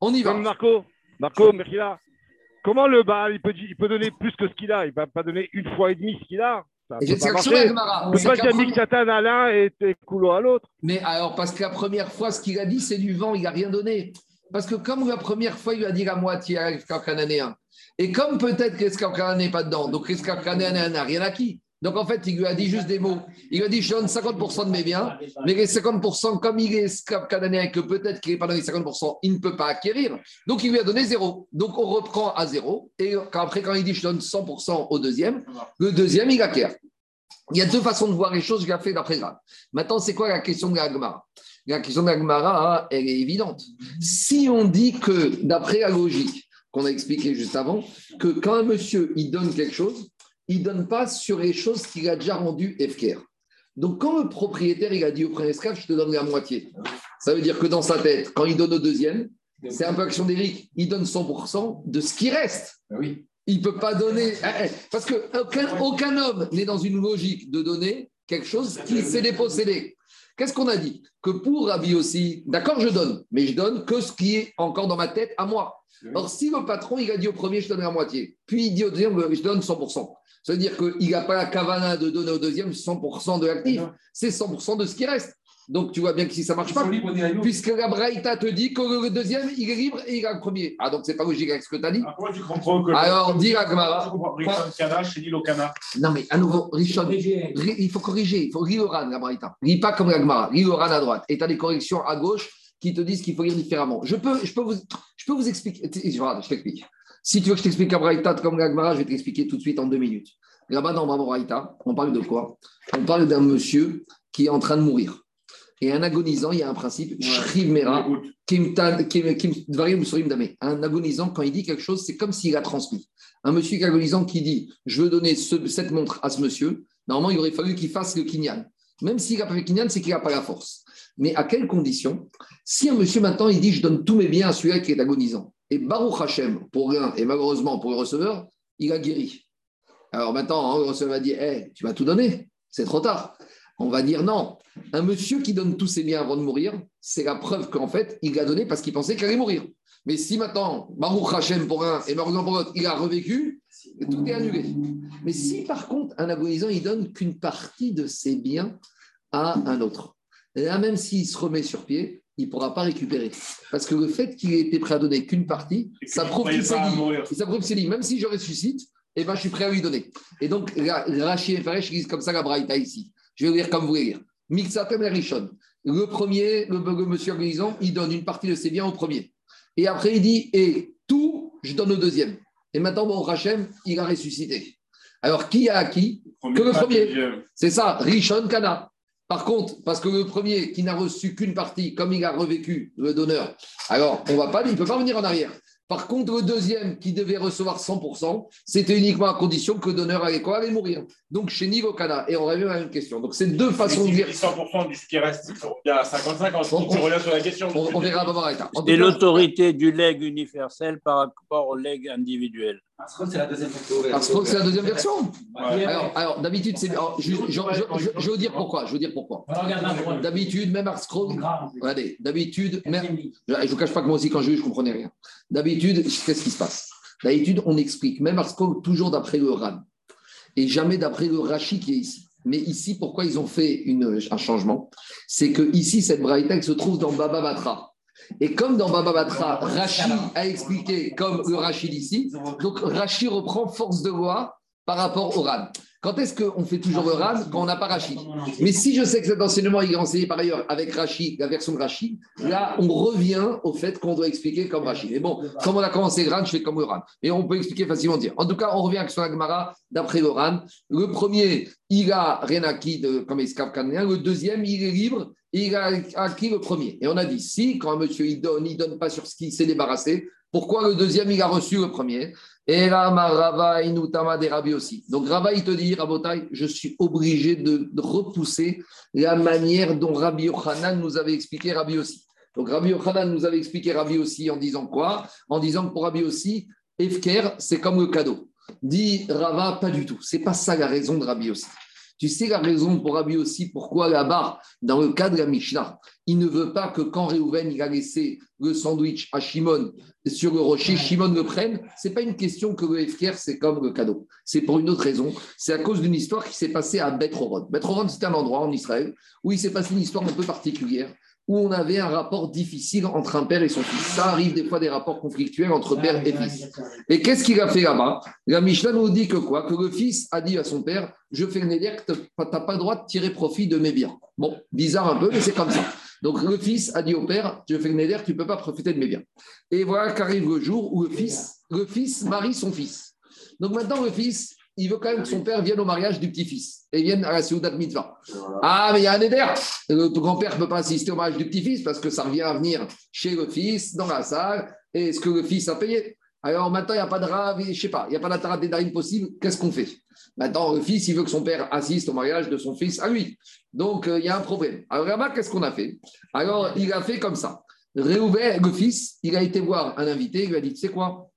On y va. Comme Marco, Marco, Merkila, comment le Baal, il peut, il peut donner plus que ce qu'il a? Il ne va pas donner une fois et demie ce qu'il a? C'est pas Mick Satan à l'un et, et Coulo à l'autre. Mais alors, parce que la première fois, ce qu'il a dit, c'est du vent, il n'a rien donné. Parce que comme la première fois, il lui a dit la moitié à l'esclave. Et comme peut-être que n'est pas dedans, donc l'esclave cananéen n'a rien acquis. Donc en fait, il lui a dit juste des mots. Il lui a dit, je donne 50% de mes biens, mais les 50%, comme il est esclave cananéen et que peut-être qu'il n'est pas donné 50%, il ne peut pas acquérir. Donc il lui a donné zéro. Donc on reprend à zéro. Et après, quand il dit, je donne 100% au deuxième, le deuxième, il acquiert. Il y a deux façons de voir les choses, je l'ai fait d'après Grave. Maintenant, c'est quoi la question de la La question de la Gemara, elle est évidente. Si on dit que, d'après la logique qu'on a expliqué juste avant, que quand un monsieur il donne quelque chose, il ne donne pas sur les choses qu'il a déjà rendues FKR. Donc, quand le propriétaire il a dit au premier esclave, je te donne la moitié, ça veut dire que dans sa tête, quand il donne au deuxième, c'est un peu action d'Éric, il donne 100% de ce qui reste. Ah Oui. Il ne peut pas donner. eh, eh, Parce qu'aucun aucun homme n'est dans une logique de donner quelque chose qui s'est dépossédé. Qu'est-ce qu'on a dit? Que pour Rabbi aussi, d'accord, je donne, mais je donne que ce qui est encore dans ma tête à moi. Or, si le patron, il a dit au premier, je donne la moitié, puis il dit au deuxième, je donne 100%. Ça veut dire qu'il n'a pas la cavana de donner au deuxième 100% de l'actif, c'est 100% de ce qui reste. Donc, tu vois bien que si ça ne marche Ils pas, puisque la Braïta te dit que le deuxième, il est libre et il a le premier. Ah, donc c'est pas logique avec ce que tu as dit. Ah, tu comprends que. Alors, dis la Gemara. Non, mais à nouveau, Richard, il faut corriger. Il faut lire Oran, la Braïta. Lis pas comme la Gemara. Lis Oran à droite. Et tu as des corrections à gauche qui te disent qu'il faut lire différemment. Je peux, je peux, vous, je peux vous expliquer. Je t'explique. Si tu veux que je t'explique la Braïta comme la Gemara, je vais t'expliquer tout de suite en deux minutes. Là-bas, dans la Braïta, on parle de quoi? On parle d'un monsieur qui est en train de mourir. Et un agonisant, il y a un principe, Dame. Un agonisant, quand il dit quelque chose, c'est comme s'il a transmis. Un monsieur agonisant qui dit Je veux donner ce- cette montre à ce monsieur, normalement, il aurait fallu qu'il fasse le kinyan. Même s'il n'a pas fait kinyan, c'est qu'il n'a pas la force. Mais à quelles conditions Si un monsieur maintenant, il dit Je donne tous mes biens à celui-là qui est agonisant, et Baruch Hashem, pour l'un, et malheureusement pour le receveur, il a guéri. Alors maintenant, hein, le receveur va dire Eh, Tu vas tout donner, c'est trop tard. On va dire non. Un monsieur qui donne tous ses biens avant de mourir, c'est la preuve qu'en fait, il l'a donné parce qu'il pensait qu'il allait mourir. Mais si maintenant, Baruch Hashem pour un et Baruch pour l'autre, il a revécu, tout est annulé. Mais si par contre, un agonisant, il donne qu'une partie de ses biens à un autre, là même s'il se remet sur pied, il ne pourra pas récupérer. Parce que le fait qu'il ait été prêt à donner qu'une partie, et ça prouve qu'il s'est dit. ça prouve dit, même si je ressuscite, eh ben, je suis prêt à lui donner. Et donc, Rachid et Faresh lisent comme ça la Braïta ici. Je vais lire comme vous voulez lire. Mixatem et Rishon. Le premier, le, le monsieur agonisant, il donne une partie de ses biens au premier. Et après, il dit, et tout, je donne au deuxième. Et maintenant, bon, Rachem, il a ressuscité. Alors, qui a acquis Que le premier. C'est ça, Rishon Kana. Par contre, parce que le premier qui n'a reçu qu'une partie, comme il a revécu le donneur, alors on va pas, il ne peut pas revenir en arrière. Par contre, le deuxième qui devait recevoir 100%, c'était uniquement à condition que le donneur allait quoi Allait mourir. Donc chez Niveau Kana. Et on revient à la même question. Donc c'est deux façons de dire. si tu dis 100% du ce qui reste, il bien à 55 ans. On- tu reviens sur la question. On, on verra. En tout Et l'autorité du legs universel par rapport au legs individuel. Parce que c'est la deuxième version. Parce que c'est la deuxième version. Ouais. Alors, alors d'habitude, c'est. alors, Je, je- je- je- vous dire pourquoi. Je vous dire pourquoi. D'habitude, même Ars Scroll, Grave. regardez, d'habitude, même. Je ne vous cache pas que moi aussi, quand je lis, je ne comprenais rien. D'habitude, qu'est-ce qui se passe? D'habitude, on explique, même parce que toujours d'après le RAN, et jamais d'après le Rashi qui est ici. Mais ici, pourquoi ils ont fait une- un changement? C'est que ici, cette braïta se trouve dans Baba Batra. Et comme dans Baba Batra, Rashi a expliqué comme le Rashi d'ici, donc Rashi reprend force de loi par rapport au RAN. Quand est-ce qu'on fait toujours le RAN Quand on n'a pas Rashi. Mais si je sais que cet enseignement il est enseigné par ailleurs avec Rashi, la version de Rashi, là, on revient au fait qu'on doit expliquer comme Rashi. Mais bon, comme on a commencé le RAN, je fais comme le RAN. Et on peut expliquer facilement dire. En tout cas, on revient sur la Gemara d'après le RAN. Le premier, il a rien acquis de, comme esclave cananéen. Le deuxième, il est libre. et Il a acquis le premier. Et on a dit, si, quand un monsieur il donne, il donne pas sur ce qu'il s'est débarrassé, pourquoi le deuxième, il a reçu le premier? Et là, Rava, Inutama, des Rabbi aussi. Donc, Rava, il te dit, Rabotai, je suis obligé de, repousser la manière dont Rabbi Yochanan nous avait expliqué Rabbi aussi. Donc, Rabbi Yochanan nous avait expliqué Rabbi aussi en disant quoi? En disant que pour Rabbi aussi, Efker, c'est comme le cadeau. Dit Rava, pas du tout. C'est pas ça la raison de Rabbi aussi. Tu sais la raison pour Rabbi aussi, pourquoi là-bas, dans le cas de la Mishnah, il ne veut pas que quand Réhouven il a laissé le sandwich à Shimon sur le rocher, Shimon le prenne. C'est pas une question que le Efker, c'est comme le cadeau. C'est pour une autre raison. C'est à cause d'une histoire qui s'est passée à. Beth Horon, c'est un endroit en Israël où il s'est passé une histoire un peu particulière où on avait un rapport difficile entre un père et son fils. Ça arrive des fois des rapports conflictuels entre père et fils. Et qu'est-ce qu'il a fait là-bas La Mishnah nous dit que quoi? Que le fils a dit à son père Je fais le néder, tu n'as pas le droit de tirer profit de mes biens. Bon, bizarre un peu, mais c'est comme ça. Donc le fils a dit au père Je fais le néder, tu ne peux pas profiter de mes biens. Et voilà qu'arrive le jour où le fils, le fils marie son fils. Donc maintenant, le fils, il veut quand même que son père vienne au mariage du petit-fils et vienne à la Seudat Mitzvah. Ah, mais il y a un éder. Le grand-père ne peut pas assister au mariage du petit-fils parce que ça revient à venir chez le fils, dans la salle, et est-ce que le fils a payé? Alors maintenant, il n'y a pas de rave, je ne sais pas, il n'y a pas d'atarat d'édarim possible, qu'est-ce qu'on fait? Maintenant, le fils, il veut que son père assiste au mariage de son fils à lui. Donc, euh, il y a un problème. Alors là-bas, qu'est-ce qu'on a fait? Alors, il a fait comme ça. Réouvert, le fils, il a été voir un invité, il lui a dit, tu sais quoi?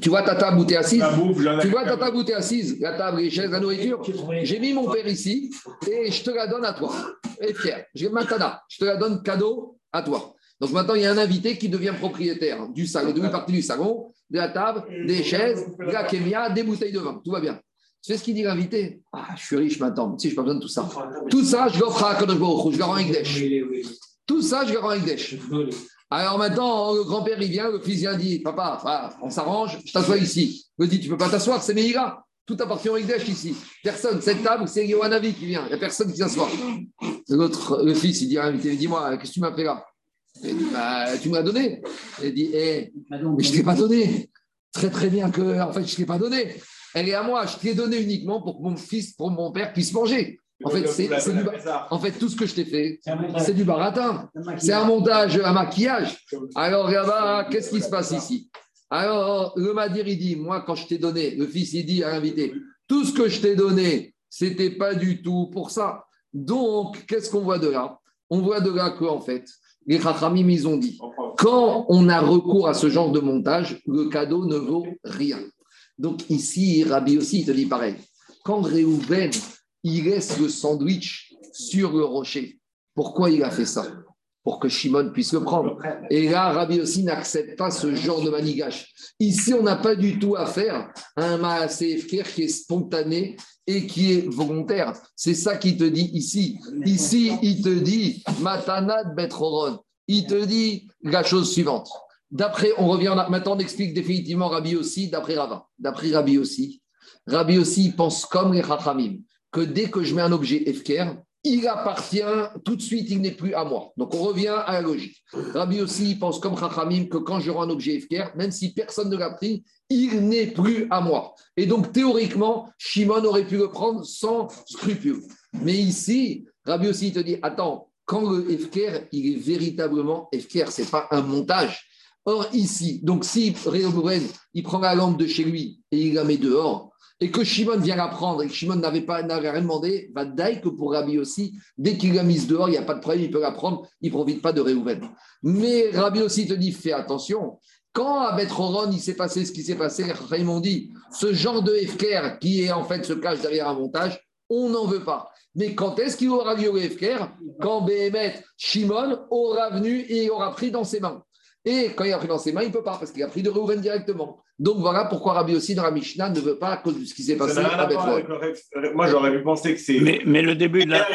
Tu vois ta table où tu es assise bouffe, Tu vois ta table où tu es assise, la table, les chaises, la nourriture j'ai mis mon père ici et je te la donne à toi. Et fier. J'ai Matana. Je te la donne cadeau à toi. Donc maintenant, il y a un invité qui devient propriétaire du salon, de partie du salon, de la table, des chaises, de la kémia, des bouteilles de vin. Tout va bien. Tu sais ce qu'il dit l'invité? Ah, je suis riche maintenant. Tu sais, je n'ai pas besoin de tout ça. Tout ça, je l'offre à Kadosh Baruch Je le rends avec Desh. Tout ça, je le rends avec Desh. Alors maintenant, le grand-père, il vient, le fils vient, dit Papa, on s'arrange, je t'assois ici. Il me dit Tu peux pas t'asseoir, c'est Meïra. Tout appartient au ici. Personne. Cette table, c'est Yohanavi qui vient. Il n'y a personne qui s'assoit. L'autre, le fils, il dit l'invité Dis-moi, qu'est-ce que tu m'as fait là? Il dit bah, Tu m'as donné. Il dit Eh, mais je ne t'ai pas donné. Très, très bien que, en fait, je ne t'ai pas donné. Elle est à moi. Je t'ai donné uniquement pour que mon fils, pour mon père puisse manger. En fait, c'est du, en fait, tout ce que je t'ai fait, C'est du baratin. C'est un montage, un maquillage. Alors là-bas, qu'est-ce qui se passe ici? Alors, le Madir, il dit, moi, quand je t'ai donné, le fils, il dit à l'invité, tout ce que je t'ai donné, c'était pas du tout pour ça. Donc, qu'est-ce qu'on voit de là? On voit de là qu'en fait, les Chachamim, ils ont dit, quand on a recours à ce genre de montage, le cadeau ne vaut rien. Donc ici, Rabbi aussi, il te dit pareil. Quand Réhouven, il laisse le sandwich sur le rocher, pourquoi il a fait ça? Pour que Shimon puisse le prendre. Et là, Rabbi aussi n'accepte pas ce genre de manigage. Ici, on n'a pas du tout affaire à un Maasé Efker qui est spontané et qui est volontaire. C'est ça qu'il te dit ici. Ici, il te dit Matanat Betroron. Il te dit la chose suivante. D'après, on revient maintenant, on explique définitivement Rabbi aussi, d'après Rava. D'après Rabbi aussi, Rabbi aussi pense comme les Chachamim, que dès que je mets un objet Efker, il appartient tout de suite, il n'est plus à moi. Donc on revient à la logique. Rabbi aussi pense comme Chachamim que quand je rends un objet Efker, même si personne ne l'a pris, il n'est plus à moi. Et donc théoriquement, Shimon aurait pu le prendre sans scrupule. Mais ici, Rabbi aussi te dit, attends, quand le Efker, il est véritablement Efker, c'est pas un montage. Or, ici, donc si Réhouven, il prend la lampe de chez lui et il la met dehors, et que Shimon vient la prendre et que Shimon n'avait pas n'avait rien demandé, va d'ailleurs que pour Rabbi aussi, dès qu'il l'a mise dehors, il n'y a pas de problème, il peut la prendre, il ne profite pas de Réhouven. Mais Rabbi aussi te dit, fais attention. Quand à Betroron, il s'est passé ce qui s'est passé, les m'ont dit, ce genre de Efker qui est en fait se cache derrière un montage, on n'en veut pas. Mais quand est-ce qu'il aura lieu Efker Quand Béhémet, Shimon aura venu et aura pris dans ses mains. Et quand il a pris dans ses mains, il ne peut pas, parce qu'il a pris de Reuven directement. Donc voilà pourquoi Rabbi aussi dans la Mishnah ne veut pas à cause de ce qui s'est passé à avec le Moi, j'aurais pu penser que c'est. Mais, mais le début de la.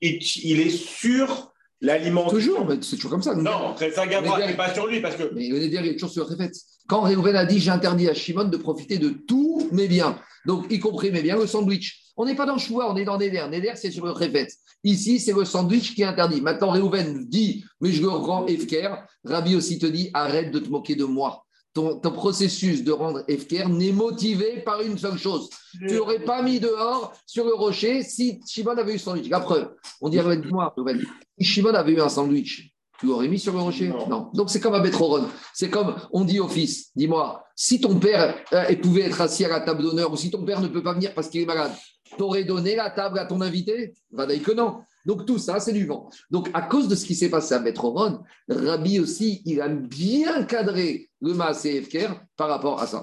Il, il est sur l'aliment. Toujours, mais c'est toujours comme ça. Non, c'est ça mais pas sur lui, parce que. Mais le Néder, il est toujours sur le Réfet. Quand Réhouven a dit J'ai interdit à Shimon de profiter de tous mes biens, donc y compris mes biens, le sandwich. On n'est pas dans Choua, on est dans Néder. Néder, c'est sur le Réfet. Ici, c'est le sandwich qui est interdit. Maintenant, Réhouven dit Mais je le rends Efker. Rabbi aussi te dit Arrête de te moquer de moi. Ton, ton processus de rendre Efker n'est motivé par une seule chose. Tu n'aurais pas mis dehors sur le rocher si Shimon avait eu le sandwich. La preuve, on dit dis-moi, Réhouven, si Shimon avait eu un sandwich, tu l'aurais mis sur le rocher? Non. Donc c'est comme à Betroron. C'est comme on dit au fils, dis-moi, si ton père euh, pouvait être assis à la table d'honneur ou si ton père ne peut pas venir parce qu'il est malade, t'aurais donné la table à ton invité? Va dire que non. Donc tout ça, c'est du vent. Donc à cause de ce qui s'est passé à Betroron, Rabbi aussi, il a bien cadré le Maasé Efker par rapport à ça.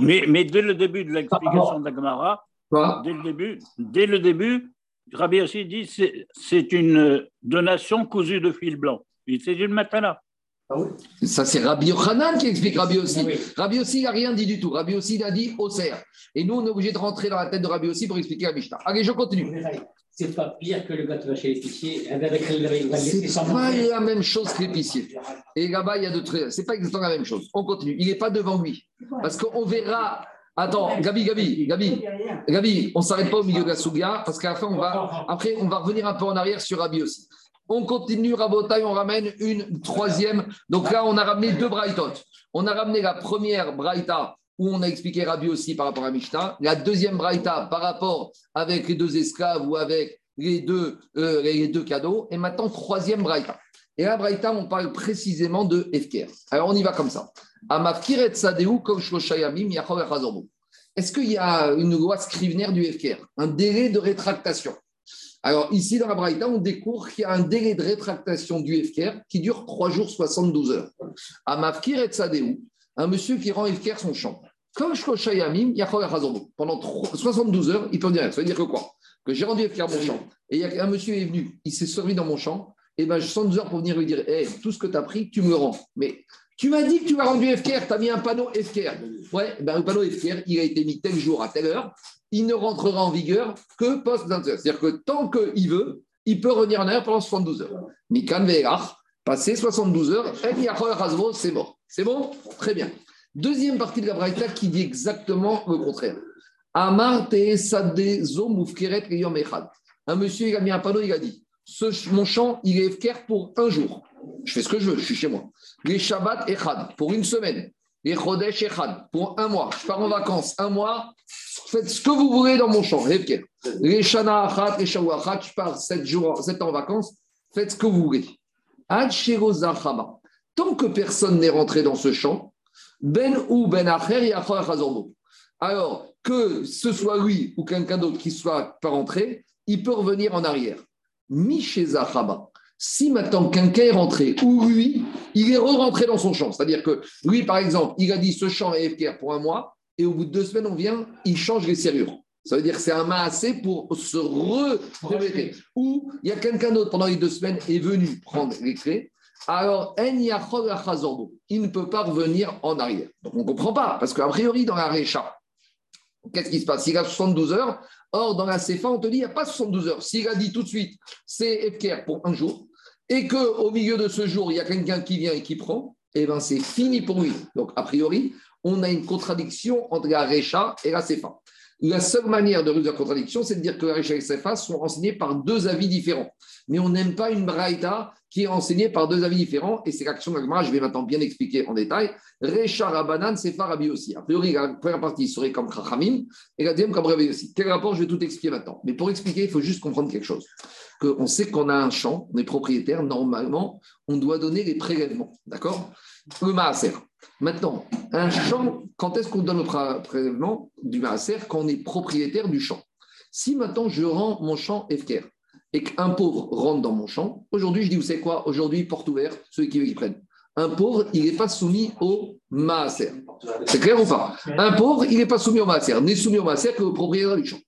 Mais, mais dès le début de l'explication de la Gemara, Quoi? dès le début, dès le début, Rabbi aussi dit c'est c'est une donation cousue de fil blanc. Et C'est une matana. Ça, c'est Rabbi Yochanan qui explique Rabbi aussi. Ah oui. Rabbi aussi, il n'a rien dit du tout. Rabbi aussi, il a dit Oser. Et nous, on est obligé de rentrer dans la tête de Rabbi aussi pour expliquer la Mishnah. Allez, je continue. c'est pas pire que le gars qui va chez l'épicier C'est pas manger. la même chose que l'épicier. Et là-bas, il y a de très. C'est pas exactement la même chose. On continue. Il n'est pas devant lui. Parce qu'on verra. Attends, Gabi, Gabi, Gabi, Gabi, on ne s'arrête pas au milieu de la Souga parce qu'à la fin, on va. Après, on va revenir un peu en arrière sur Rabbi aussi. On continue, Rabotaille, on ramène une troisième. Donc là, on a ramené deux Braithot. On a ramené la première Braïta où on a expliqué Rabbi aussi par rapport à Mishnah. La deuxième Braïta par rapport avec les deux esclaves ou avec les deux, euh, cadeaux. Et maintenant, troisième Braïta. Et là, Braïta, on parle précisément de Efker. Alors, on y va comme ça. Est-ce qu'il y a une loi scrivenaire du Efker? Un délai de rétractation alors, ici, dans la Braïta, on découvre qu'il y a un délai de rétractation du Efker qui dure 3 jours 72 heures. À Mafkir et Tsadeu, un monsieur qui rend Efker son champ. Comme Echazorbo. Pendant 3 72 heures, il peut dire rien. Ça veut dire que quoi? Que j'ai rendu Efker mon champ. Et un monsieur est venu, il s'est servi dans mon champ. Et je 72 heures pour venir lui dire Hey, tout ce que tu as pris, tu me rends. Mais tu m'as dit que tu m'as rendu FKR, tu as mis un panneau FKR. Ouais, ben, le panneau FKR, il a été mis tel jour à telle heure. Il ne rentrera en vigueur que post 20 heures. C'est-à-dire que tant qu'il veut, il peut revenir en arrière pendant 72 heures. Mikan Ve'erach, passé 72 heures, c'est mort. C'est bon? Très bien. Deuxième partie de la Braïta qui dit exactement le contraire. Amar. Un monsieur, il a mis un panneau, il a dit Mon champ, il est FKR pour un jour. Je fais ce que je veux, je suis chez moi. Les Shabbat echad, pour une semaine. Les Chodesh pour un mois. Je pars en vacances, un mois, faites ce que vous voulez dans mon champ. Les Shana Achat, les je pars 7 jours, 7 ans en vacances, faites ce que vous voulez. Tant que personne n'est rentré dans ce champ, Ben ou Ben Acher. Alors, que ce soit lui ou quelqu'un d'autre qui soit pas rentré, il peut revenir en arrière. Si maintenant quelqu'un est rentré, ou lui, il est re-rentré dans son champ, c'est-à-dire que lui, par exemple, il a dit ce champ est FKR pour un mois, et au bout de deux semaines, on vient, il change les serrures. Ça veut dire que c'est un maassé pour se re Ou il y a quelqu'un d'autre pendant les deux semaines est venu prendre les clés. Alors, il ne peut pas revenir en arrière. Donc on ne comprend pas, parce qu'a priori, dans la Récha, qu'est-ce qui se passe? Il a 72 heures. Or, dans la CFA, on te dit, il n'y a pas 72 heures. S'il a dit tout de suite, c'est FKR pour un jour, et qu'au milieu de ce jour, il y a quelqu'un qui vient et qui prend, eh bien, c'est fini pour lui. Donc, a priori, on a une contradiction entre la Récha et la CFA. La seule manière de résoudre la contradiction, c'est de dire que la Récha et la CFA sont enseignés par deux avis différents. Mais on n'aime pas une Braïta qui est enseignée par deux avis différents, et c'est l'action de je vais maintenant bien expliquer en détail. Récha Rabanan, CFA Rabi aussi. A priori, la première partie serait comme Krachamim, et la deuxième comme Rabi aussi. Quel rapport? Je vais tout expliquer maintenant. Mais pour expliquer, il faut juste comprendre quelque chose. On sait qu'on a un champ, on est propriétaire, normalement, on doit donner les prélèvements. D'accord? Le maaser. Maintenant, un champ, quand est-ce qu'on donne le prélèvement du maaser? Quand on est propriétaire du champ. Si maintenant je rends mon champ FKR et qu'un pauvre rentre dans mon champ, aujourd'hui je dis, vous savez quoi? Aujourd'hui, porte ouverte, ceux qui veulent qu'ils prennent. Un pauvre, il n'est pas soumis au maaser. C'est clair ou pas? Un pauvre, il n'est pas soumis au maaser. N'est soumis au maaser que le propriétaire du champ.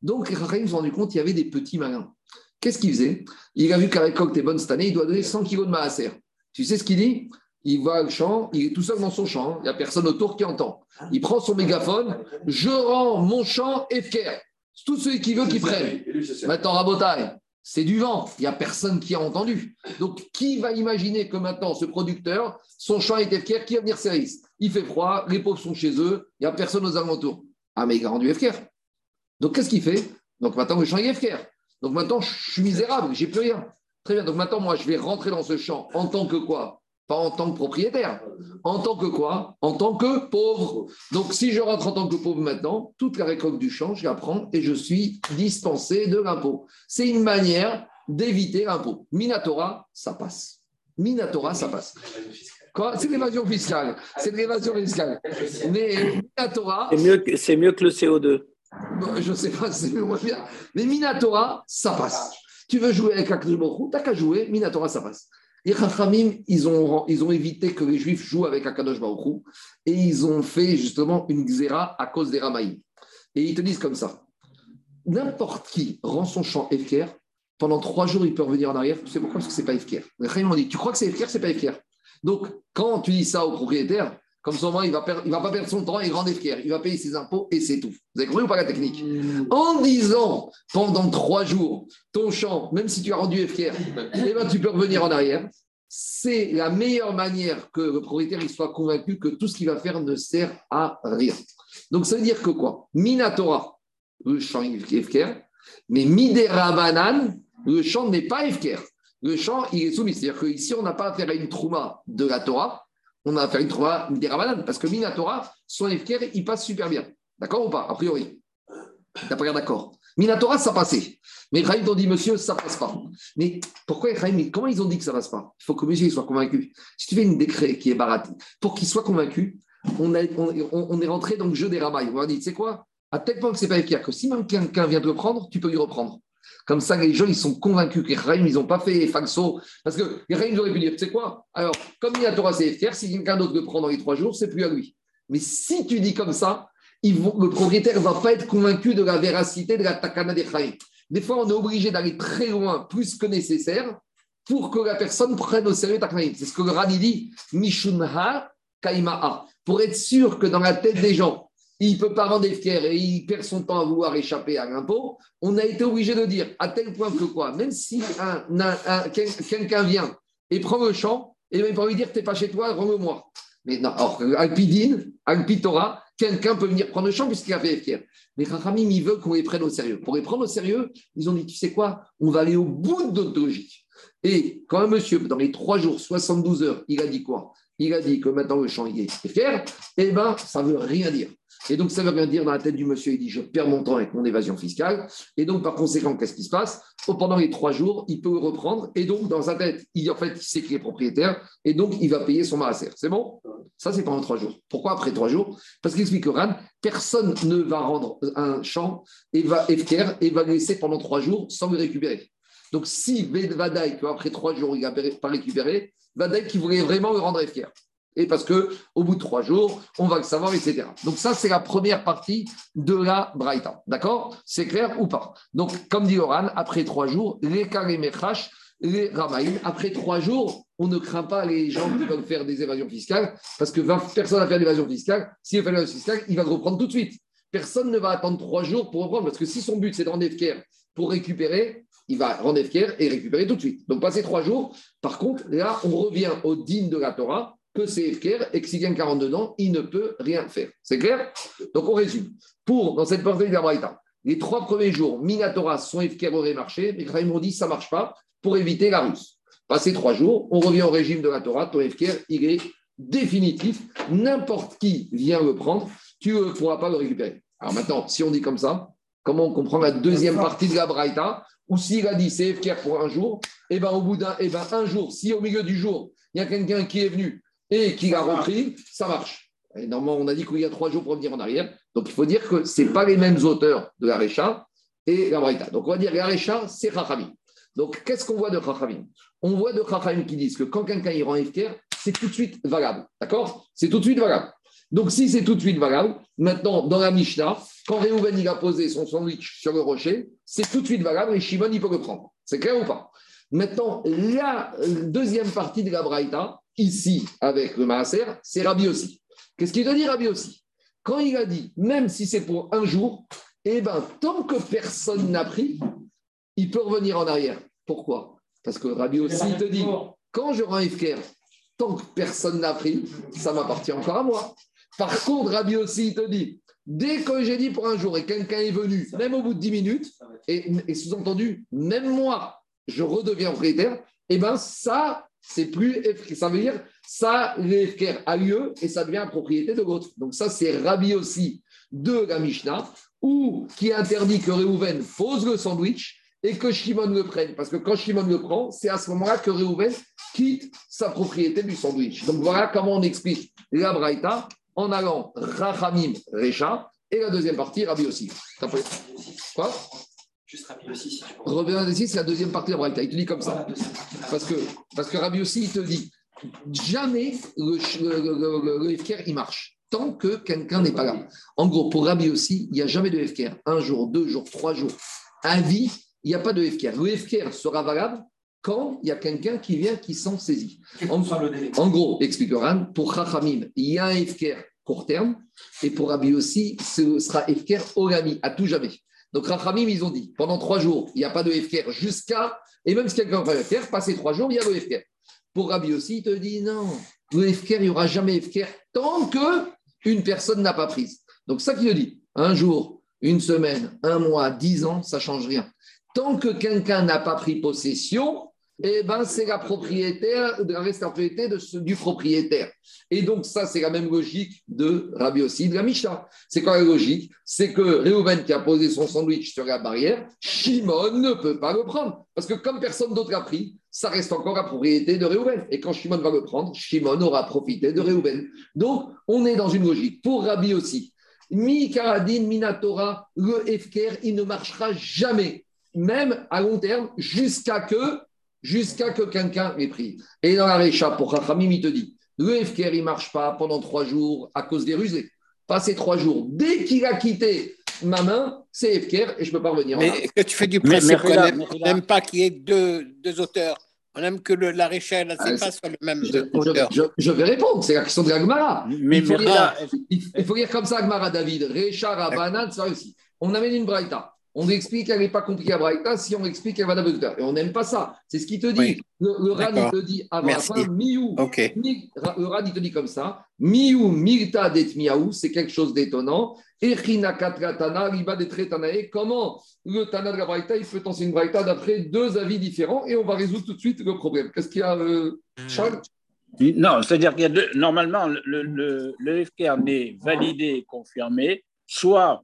Donc, les se sont rendu compte qu'il y avait des petits malins. Qu'est-ce qu'il faisait? Il a vu qu'à récolte est bonne cette année, il doit donner 100 kilos de maaser. Tu sais ce qu'il dit? Il va au champ, il est tout seul dans son champ, hein. il n'y a personne autour qui entend. Il prend son mégaphone, je rends mon champ FKR. Tous ceux qui veulent qui prennent. Maintenant, Rabotaille, c'est du vent, il n'y a personne qui a entendu. Donc, qui va imaginer que maintenant, ce producteur, son champ est FKR, qui va venir service Il fait froid, les pauvres sont chez eux, il n'y a personne aux alentours. Ah, mais il a rendu FKR. Donc, qu'est-ce qu'il fait? Donc, maintenant, le champ est FKR. Donc, maintenant, je suis misérable, j'ai plus rien. Très bien, donc maintenant, moi, je vais rentrer dans ce champ en tant que quoi? Pas en tant que propriétaire. En tant que quoi? En tant que pauvre. Donc, si je rentre en tant que pauvre maintenant, toute la récolte du champ, je la prends et je suis dispensé de l'impôt. C'est une manière d'éviter l'impôt. Minatora, ça passe. Minatora, ça passe. C'est l'évasion fiscale. C'est l'évasion fiscale. Mais Minatora. C'est mieux, que, mieux que le CO2. je ne sais pas, c'est bien. Mais Minatora, ça passe. Tu veux jouer avec Akhlebochou, t'as qu'à jouer. Minatora, ça passe. Les Chachamim, ils ont, ils ont évité que les Juifs jouent avec Akadosh Baruch et ils ont fait justement une xéra à cause des Ramaïm. Et ils te disent comme ça n'importe qui rend son champ Efker, pendant trois jours, il peut revenir en arrière. Tu sais pourquoi? Parce que ce n'est pas. Les Chachamim ont dit tu crois que c'est Efker, ce n'est pas Efker. Donc, quand tu dis ça au propriétaire, comme souvent, il ne va, va pas perdre son temps et rendre fier. Il va payer ses impôts et c'est tout. Vous avez compris ou pas la technique? En disant pendant trois jours, ton champ, même si tu as rendu FKR, eh ben, tu peux revenir en arrière. C'est la meilleure manière que le propriétaire il soit convaincu que tout ce qu'il va faire ne sert à rien. Donc ça veut dire que quoi? Minatora, le champ est FKR, mais Midera Banan, le champ n'est pas FKR. Le champ, il est soumis. C'est-à-dire qu'ici, on n'a pas affaire à une trouma de la Torah, on a fait une Torah des Ramadan, parce que Minatora, son Efker, il passe super bien. D'accord ou pas A priori? T'as pas d'accord. Minatora, ça passait. Mais Ephraim ont dit, monsieur, ça passe pas. Mais pourquoi Ephraim, comment ils ont dit que ça passe pas? Il faut que monsieur soit convaincu. Si tu fais une décret qui est baraté, pour qu'il soit convaincu, on, on, est rentré dans le jeu des rabailles. On a dit, tu sais quoi? À tel point que c'est pas Efker, que si même quelqu'un vient te le prendre, tu peux lui reprendre. Comme ça, les gens, ils sont convaincus que ils n'ont pas fait Faxo. Parce que les ils auraient pu dire, tu sais quoi? Alors, comme il y a Torah CFR, si quelqu'un d'autre le prend dans les trois jours, c'est plus à lui. Mais si tu dis comme ça, le propriétaire ne va pas être convaincu de la véracité de la takana des. Des fois, on est obligé d'aller très loin, plus que nécessaire, pour que la personne prenne au sérieux takana. C'est ce que le Rani dit, Mishunha Kaima'a. Pour être sûr que dans la tête des gens, il ne peut pas rendre fier et il perd son temps à vouloir échapper à l'impôt, on a été obligé de dire, à tel point que quoi, même si un, quelqu'un vient et prend le champ, et il va lui dire, tu n'es pas chez toi, rends-le-moi. Mais non, Alpidine, Alpitora, quelqu'un peut venir prendre le champ puisqu'il a fait fier. Mais Rachamim, ils veulent qu'on les prenne au sérieux. Pour les prendre au sérieux, ils ont dit, tu sais quoi, on va aller au bout de notre logique. Et quand un monsieur, dans les trois jours, 72 heures, il a dit quoi? Il a dit que maintenant le champ est fier, eh bien, ça ne veut rien dire. Et donc, ça ne veut rien dire dans la tête du monsieur. Il dit Je perds mon temps avec mon évasion fiscale. Et donc, par conséquent, qu'est-ce qui se passe? Oh, Pendant les trois jours, il peut reprendre. Et donc, dans sa tête, il, en fait, il sait qu'il est propriétaire. Et donc, il va payer son maaser. C'est bon? Ça, c'est pendant trois jours. Pourquoi après trois jours? Parce qu'il explique que Ran, personne ne va rendre un champ et va et va laisser pendant trois jours sans le récupérer. Donc, si Vadaï, qu'après trois jours, il n'a pas récupéré, Vadaï qui voulait vraiment le rendre FKR et parce que au bout de trois jours, on va le savoir, etc. Donc ça, c'est la première partie de la Braïta. D'accord? C'est clair ou pas? Donc, comme dit Oran, après trois jours, les Karemechash, les Ramaïm, après trois jours, on ne craint pas les gens qui veulent faire des évasions fiscales, parce que 20 personnes à faire d'évasion fiscale, s'il fait l'évasion fiscale, il va le reprendre tout de suite. Personne ne va attendre trois jours pour reprendre, parce que si son but c'est de rendre pour récupérer, il va rendre FKR et récupérer tout de suite. Donc, passer trois jours, par contre, là, on revient au digne de la Torah, que c'est FKR et que s'il gagne 42 ans, il ne peut rien faire. C'est clair? Donc on résume. Pour, dans cette partie de la Braïta, les trois premiers jours, Minatora sont FKR aurait marché, mais ils m'ont dit ça ne marche pas pour éviter la russe. Passé trois jours, on revient au régime de la Torah, ton FKR, il est définitif. N'importe qui vient le prendre, tu ne pourras pas le récupérer. Alors maintenant, si on dit comme ça, comment on comprend la deuxième partie de la Braïta? Ou s'il a dit c'est FKR pour un jour, et eh ben au bout d'un eh ben, un jour, si au milieu du jour, il y a quelqu'un qui est venu et qu'il a repris, ça marche. Et normalement, on a dit qu'il y a trois jours pour revenir en arrière. Donc, il faut dire que ce pas les mêmes auteurs de la Récha et la Braïta. Donc, on va dire la Récha, c'est Chachamim. Donc, qu'est-ce qu'on voit de Chachamim? On voit de Chachamim qui disent que quand quelqu'un y rend FKR, c'est tout de suite valable. D'accord? C'est tout de suite valable. Donc, si c'est tout de suite valable, maintenant, dans la Mishnah, quand Réhouven a posé son sandwich sur le rocher, c'est tout de suite valable et Shimon, il peut le prendre. C'est clair ou pas? Maintenant, la deuxième partie de la Braïta, ici avec le Maaser, c'est Rabbi aussi. Qu'est-ce qu'il veut dire Rabbi aussi Quand il a dit, même si c'est pour un jour, eh bien, tant que personne n'a pris, il peut revenir en arrière. Pourquoi? Parce que Rabbi aussi te dit, quand je rends Ifker, tant que personne n'a pris, ça m'appartient encore à moi. Par contre, Rabbi aussi te dit, dès que j'ai dit pour un jour et quelqu'un est venu, même au bout de 10 minutes, et, et sous-entendu, même moi, je redeviens propriétaire, eh bien ça, c'est plus Ça veut dire ça, l'Efker a lieu et ça devient propriété de l'autre. Donc ça, c'est Rabbi aussi de la Mishnah, ou qui interdit que Réhouven pose le sandwich et que Shimon le prenne. Parce que quand Shimon le prend, c'est à ce moment-là que Réhouven quitte sa propriété du sandwich. Donc voilà comment on explique la Braïta en allant Rachamim Recha et la deuxième partie Rabbi aussi. Quoi Juste Rabbi aussi, si tu c'est la deuxième partie de la Braïta. Il te dit comme ça. Parce que, parce que Rabbi aussi, il te dit jamais le, le, le, FKR, il marche. Tant que quelqu'un n'est pas là. En gros, pour Rabbi aussi, il n'y a jamais de FKR. Un jour, deux jours, trois jours. À vie, il n'y a pas de FKR. Le FKR sera valable quand il y a quelqu'un qui vient qui s'en saisit. En, en, gros, explique Ran, pour Chachamim, il y a un FKR court terme, et pour Rabbi aussi, ce sera FKR Orami, à tout jamais. Donc, Rachamim, ils ont dit, pendant trois jours, il n'y a pas de FKR jusqu'à, et même si quelqu'un fait FKR, passer trois jours, il y a le FKR. Pour Rabbi aussi, il te dit, non, le FKR, il n'y aura jamais FKR tant que une personne n'a pas prise. Donc, ça qu'il dit, un jour, une semaine, un mois, dix ans, ça ne change rien. Tant que quelqu'un n'a pas pris possession, eh ben, c'est la propriétaire, la responsabilité de du propriétaire. Et donc, ça, c'est la même logique de Rabbi aussi, de la Mishnah. C'est quoi la logique? C'est que Réhouven qui a posé son sandwich sur la barrière, Shimon ne peut pas le prendre. Parce que comme personne d'autre l'a pris, ça reste encore la propriété de Réhouven. Et quand Shimon va le prendre, Shimon aura profité de Réhouven. Donc, on est dans une logique. Pour Rabbi aussi, Mi Karadin, Minatora, le FKR, il ne marchera jamais, même à long terme, jusqu'à que jusqu'à que quelqu'un ait pris. Et dans la Récha, pour Rachamim, il te dit le FKR, il ne marche pas pendant trois jours à cause des rusés. Passé trois jours, dès qu'il a quitté ma main, c'est FKR et je ne peux pas revenir. Mais que tu fais du principe on n'aime pas qu'il y ait deux, deux auteurs. On aime que le, la Récha et la ah, pas soit le même je, auteur. Je, je, vais répondre, c'est la question de l'Agmara. Mais il, faut lire, il, faut lire comme ça, Agmara David. Récha, Rabanan, ça aussi. On amène une braïta. On explique qu'elle n'est pas compliquée à Braïta si on explique qu'elle va d'Avodeur. Et on n'aime pas ça. C'est ce qu'il te dit. Le, le Rad, il te dit la fin, miou. Okay. Mi, le Rad, il te dit comme ça. Miou, milta det miaou, c'est quelque chose d'étonnant. Echina katratana, riba det tretanae. Comment le Tana de la Braïta, il peut enseigner une Braïta d'après deux avis différents et on va résoudre tout de suite le problème. Qu'est-ce qu'il y a, euh, Charles? Non, c'est-à-dire qu'il y a deux, normalement, le, le, le FKR n'est validé et confirmé, soit,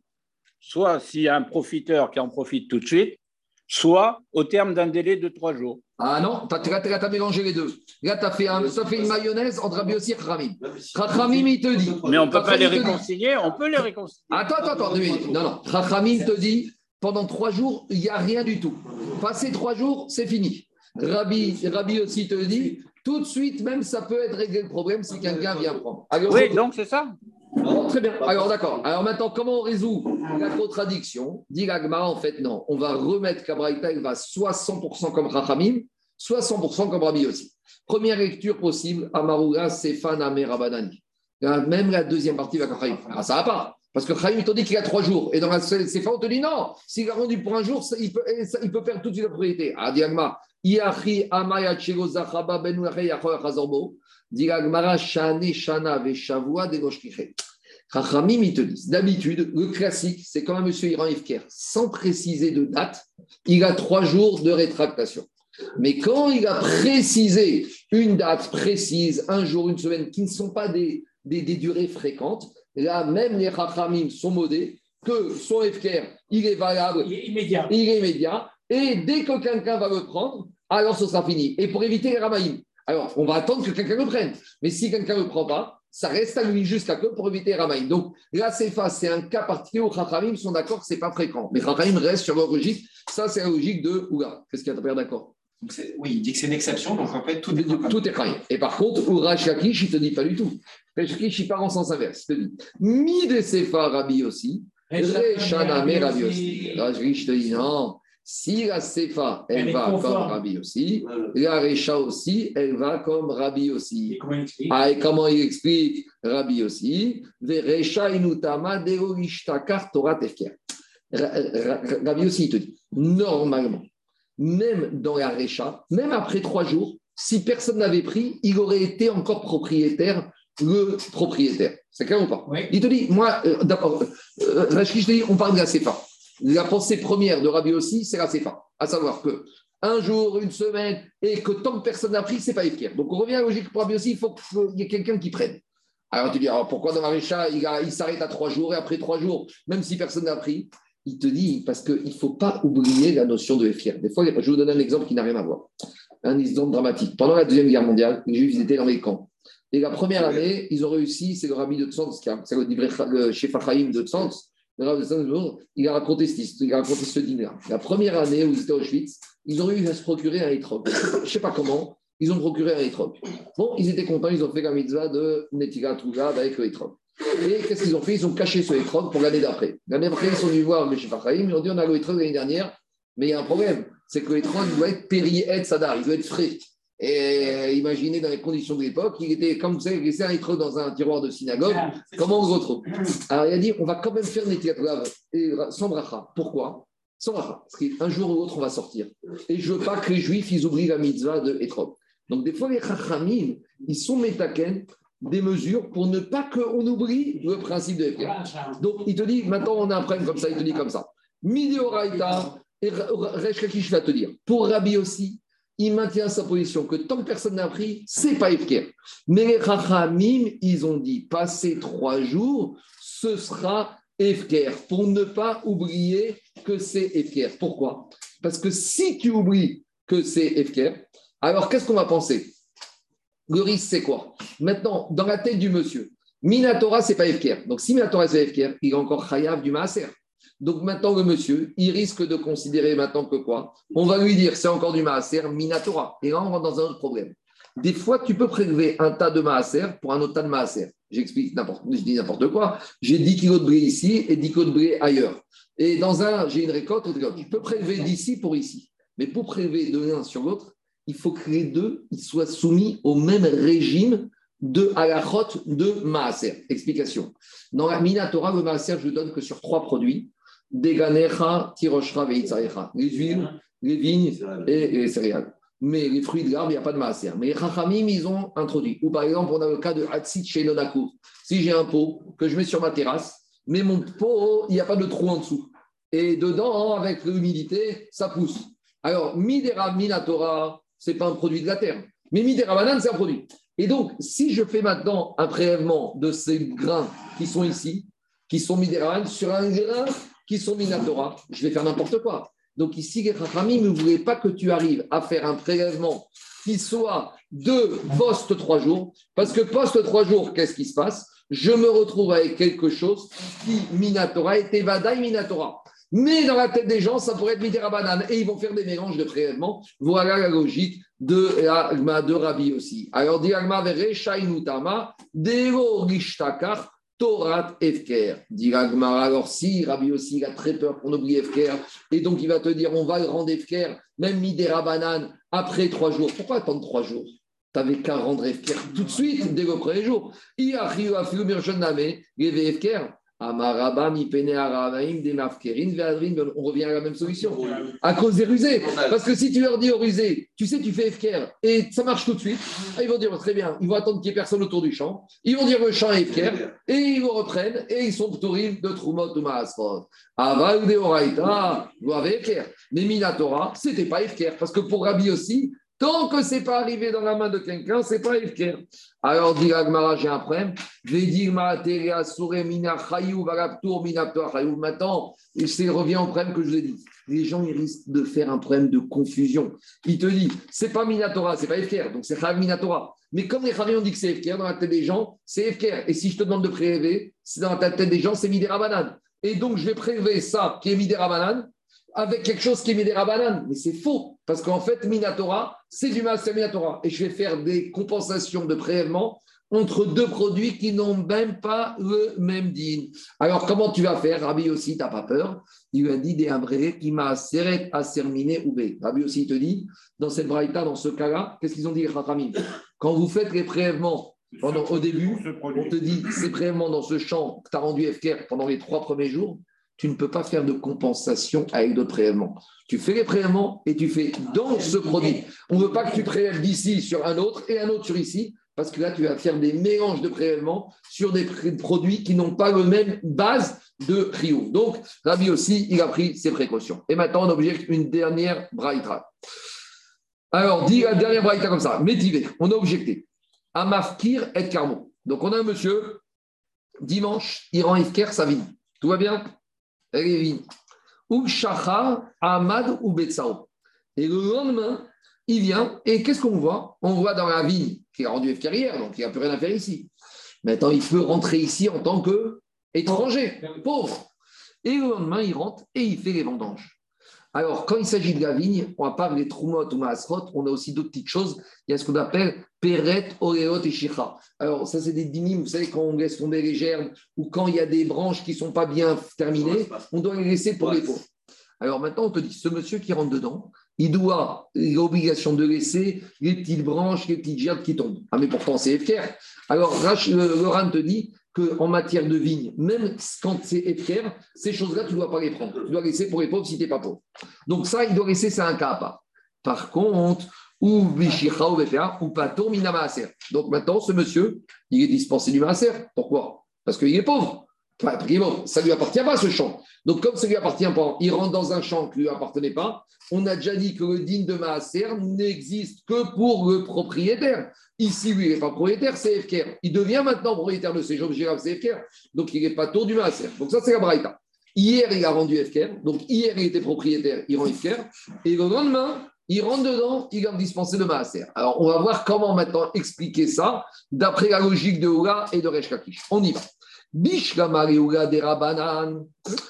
soit s'il y a un profiteur qui en profite tout de suite, soit au terme d'un délai de trois jours. Ah non, tu as, mélangé les deux. Là, tu as fait, un, fait une mayonnaise entre Rabbi Yossi et Khamim. Khamim, il te dit. Mais on ne peut pas les réconcilier, on peut les réconcilier. Attends, attends, attends. Non, non. Khamim te dit pendant trois jours, il n'y a rien du tout. Passé trois jours, c'est fini. Rabbi, Rabbi aussi te dit tout de suite, même ça peut être réglé le problème si quelqu'un vient prendre. oui, donc c'est ça. Très bien. Alors d'accord. Alors maintenant, comment on résout la contradiction? Dit en fait, non. On va remettre Kabraïta, il va soit 100% comme Rachamim, soit 100% comme Rabbi aussi. Première lecture possible, Amaruga, Sefan, Rabbanani. Même la deuxième partie va Khaïm. Ah, ça va pas. Parce que Khaïm, il te dit qu'il a trois jours. Et dans la Sefa, on te dit non. S'il a rendu pour un jour, il peut, il peut perdre toute la propriété. Ah, Diagma, Iachi Amaya Chego Zachaba Benu Yachor Chachamim, ils te disent, d'habitude, le classique, c'est quand un monsieur Iran Ifker, sans préciser de date, il a trois jours de rétractation. Mais quand il a précisé une date précise, un jour, une semaine, qui ne sont pas des, des, durées fréquentes, là, même les Chachamim sont modés que son FKR, il est valable, il est immédiat. Il est immédiat et dès que quelqu'un va le prendre, alors ce sera fini. Et pour éviter les Ramaïm, alors on va attendre que quelqu'un le prenne. Mais si quelqu'un ne le prend pas, ça reste à lui jusqu'à que pour éviter les Ramaïm. Donc là, c'est c'est un cas particulier où Chachamim sont d'accord que ce n'est pas fréquent. Mais Chachamim reste sur leur logique. Ça, c'est la logique de Ouga. Qu'est-ce qu'il y a à d'accord? Oui, il dit que c'est une exception, donc en fait, tout est Tout est Et par contre, Oura Shakish, il ne te dit pas du tout. Shakish, il part en sens inverse. Il te dit Mi de Sefa Rabbi aussi, Rabbi aussi. Shakish te dit non. Si la Sefa, elle, va comme Rabbi aussi, la Recha aussi, elle va comme Rabbi aussi. Et comment il explique Ah, et comment il explique Rabbi aussi? Rabbi aussi, il te dit, normalement, même dans la Recha, même après trois jours, si personne n'avait pris, il aurait été encore propriétaire, le propriétaire. C'est clair ou pas? Il te dit, moi, euh, d'abord, euh, euh je te dis, on parle de la CFA. La pensée première de Rabbi aussi, c'est la CFA. À savoir que un jour, une semaine, et que tant que personne n'a pris, c'est pas efficace. Donc on revient à la logique pour Rabbi aussi, il faut qu'il y ait quelqu'un qui prenne. Alors tu dis, alors pourquoi dans la Recha, il, il s'arrête à trois jours, et après trois jours, même si personne n'a pris, il te dit, parce qu'il ne faut pas oublier la notion de FIR. Des fois, je vais vous donner un exemple qui n'a rien à voir. Un exemple dramatique. Pendant la Deuxième Guerre mondiale, les Juifs étaient dans les camps. Et la première année, ils ont réussi, c'est le rabbi de Tzantz, c'est le, le chef de Tzantz, il a raconté, il a raconté ce dîner. La première année où ils étaient au Auschwitz, ils ont réussi à se procurer un étrog. Je ne sais pas comment, ils ont procuré un étrog. Bon, ils étaient contents, ils ont fait la mitzvah de Netiga Touga avec le étrog. Et qu'est-ce qu'ils ont fait? Ils ont caché ce étrog pour l'année d'après. L'année d'après, ils sont venus voir le chef ils ont dit on a le étrog l'année dernière, mais il y a un problème, c'est que l'étrog doit être péri sadar, il doit être frais. Et euh, imaginez dans les conditions de l'époque, il était, comme vous savez, laissé un étrog dans un tiroir de synagogue, ah, comment on le retrouve Alors il a dit on va quand même faire et sans bracha. Pourquoi? Sans bracha. Parce qu'un jour ou l'autre, on va sortir. Et je ne veux pas que les juifs, ils oublient la mitzvah de étrog. Donc des fois, les chachamim, ils sont métaken des mesures pour ne pas qu'on oublie le principe de FKR. Donc, il te dit, maintenant on a un problème comme ça, il te dit comme ça. Midioraita, et Reshkakish va te dire, pour Rabbi aussi, il maintient sa position que tant que personne n'a pris, c'est pas FKR. Mais les Rachamim, ils ont dit, passer trois jours, ce sera FKR, pour ne pas oublier que c'est FKR. Pourquoi? Parce que si tu oublies que c'est FKR, alors qu'est-ce qu'on va penser? Le risque, c'est quoi? Maintenant, dans la tête du monsieur, Minatora, c'est pas FKR. Donc, si Minatora, c'est FKR, il est encore Chayav du Maaser. Donc, maintenant, le monsieur, il risque de considérer maintenant que quoi? On va lui dire, c'est encore du Maaser, Minatora. Et là, on rentre dans un autre problème. Des fois, tu peux prélever un tas de Maaser pour un autre tas de Maaser. J'explique n'importe, je dis n'importe quoi. J'ai 10 kilos de blé ici et 10 kilos de blé ailleurs. Et dans un, j'ai une récolte, je peux prélever d'ici pour ici. Mais pour prélever de l'un sur l'autre, il faut que les deux soient soumis au même régime de halachot de maaser. Explication. Dans la Minatora, le maaser, je ne donne que sur trois produits Deganecha, Tiroshra, Veitzarecha. Les huiles, les vignes et les céréales. Mais les fruits de l'arbre, il n'y a pas de maaser. Mais les Chachamim, ils ont introduit. Ou par exemple, on a le cas de Hatsit chez Nodakour. Si j'ai un pot que je mets sur ma terrasse, mais mon pot, il n'y a pas de trou en dessous. Et dedans, avec l'humidité, ça pousse. Alors, Midera Minatora, ce n'est pas un produit de la terre. Mais Midera Banane, c'est un produit. Et donc, si je fais maintenant un prélèvement de ces grains qui sont ici, qui sont mis sur un grain qui sont Minatora, je vais faire n'importe quoi. Donc ici, les Rachamim ne voulaient pas que tu arrives à faire un prélèvement qui soit de post trois jours, parce que post trois jours, qu'est-ce qui se passe? Je me retrouve avec quelque chose qui, Minatora, était Vadaï Minatora. Mais dans la tête des gens, ça pourrait être Midera banane et ils vont faire des mélanges de prélèvements. Voilà la logique de l'agma de Rabbi aussi. Alors, dit Agma Shainutama, Deo Rishtakar, Torat Efker. Dit alors si Rabbi aussi, il a très peur qu'on oublie Efker, et donc il va te dire, on va le rendre Efker, même Midera banane, après trois jours. Pourquoi attendre trois jours? Tu n'avais qu'à rendre Efker tout de suite, dès le premier jour. Il a Efker. On revient à la même solution. À cause des rusés. Parce que si tu leur dis aux rusés, tu sais, tu fais FKR et ça marche tout de suite, ah, ils vont dire très bien, ils vont attendre qu'il n'y ait personne autour du champ. Ils vont dire le champ est FKR et ils le reprennent et ils sont ptorim de Trumot ou Maasrod. Aval de Oraita, FKR. Mais Minatora, c'était pas FKR. Parce que pour Rabbi aussi, Tant que ce n'est pas arrivé dans la main de quelqu'un, ce n'est pas Efker. Alors, dit Agmara, j'ai un problème. Maintenant, il revient au problème que je vous ai dit. Les gens, ils risquent de faire un problème de confusion. Il te dit, c'est pas Minatora, c'est pas Efker, donc c'est Chayav Minatora. Mais comme les Chayav ont dit que c'est Efker, dans la tête des gens, c'est Efker. Et si je te demande de prélever, c'est dans la tête des gens, c'est Midera Banane. Et donc, je vais prélever ça qui est Midera Banane avec quelque chose qui est Midera Banane. Mais c'est faux. Parce qu'en fait, Minatora, c'est du Maaser Minatora. Et je vais faire des compensations de prélèvement entre deux produits qui n'ont même pas le même din. Alors, comment tu vas faire Rabbi aussi, tu n'as pas peur? Il lui a dit des qui m'a serré à serminer ou. Rabbi aussi te dit, dans cette braïta, dans ce cas-là, qu'est-ce qu'ils ont dit, Rachamim Quand vous faites les prélèvements pendant, au début, on te dit, ces prélèvements dans ce champ que tu as rendu FKR pendant les trois premiers jours, tu ne peux pas faire de compensation avec d'autres prélèvements. Tu fais les prélèvements et tu fais dans ce produit. On ne veut pas que tu prélèves d'ici sur un autre et un autre sur ici, parce que là, tu vas faire des mélanges de prélèvements sur des produits qui n'ont pas la même base de Rio. Donc, Rabbi aussi, il a pris ses précautions. Et maintenant, on objecte une dernière braïta. Alors, dit la dernière braïta comme ça, métivé, on a objecté. Amafkir et Carmon. Donc, on a un monsieur, dimanche, il rend Ifker. Tout va bien? Ou Shachar, Ahmad ou Betsao. Et le lendemain, il vient, et qu'est-ce qu'on voit? On voit dans la vigne qui est rendu carrière, donc il n'y a plus rien à faire ici. Maintenant, il peut rentrer ici en tant qu'étranger, pauvre. Et le lendemain, il rentre et il fait les vendanges. Alors, quand il s'agit de la vigne, on part des troumot ou maasrot, on a aussi d'autres petites choses. Il y a ce qu'on appelle peret, oreot et shicha. Alors, ça, c'est des dynimes, vous savez, quand on laisse tomber les gerbes ou quand il y a des branches qui ne sont pas bien terminées, on doit les laisser pour les pauvres. Alors maintenant, on te dit, ce monsieur qui rentre dedans, il doit, il a l'obligation de laisser les petites branches, les petites gerbes qui tombent. Ah, mais pourtant, c'est fier. Alors, Laurent te dit, qu'en matière de vigne, même quand c'est FKR, ces choses-là, tu ne dois pas les prendre. Tu dois laisser pour les pauvres si tu n'es pas pauvre. Donc ça, il doit laisser, c'est un cas à part. Par contre, ou Bishicha ou ou Pato. Donc maintenant, ce monsieur, il est dispensé du Maaser. Pourquoi? Parce qu'il est pauvre. Enfin, ça ne lui appartient pas ce champ. Donc, comme ça ne lui appartient pas, il rentre dans un champ qui ne lui appartenait pas. On a déjà dit que le digne de Maaser n'existe que pour le propriétaire. Ici, lui, il n'est pas propriétaire, c'est FKR. Il devient maintenant propriétaire de ces objets, c'est FKR. Donc, il n'est pas tour du Maaser. Donc, ça, c'est la Braïta. Hier, il a rendu FKR. Donc, hier, il était propriétaire, il rend FKR. Et le lendemain, il rentre dedans, il a dispensé de Maaser. Alors, on va voir comment maintenant expliquer ça d'après la logique de Oula et de Resh On y va.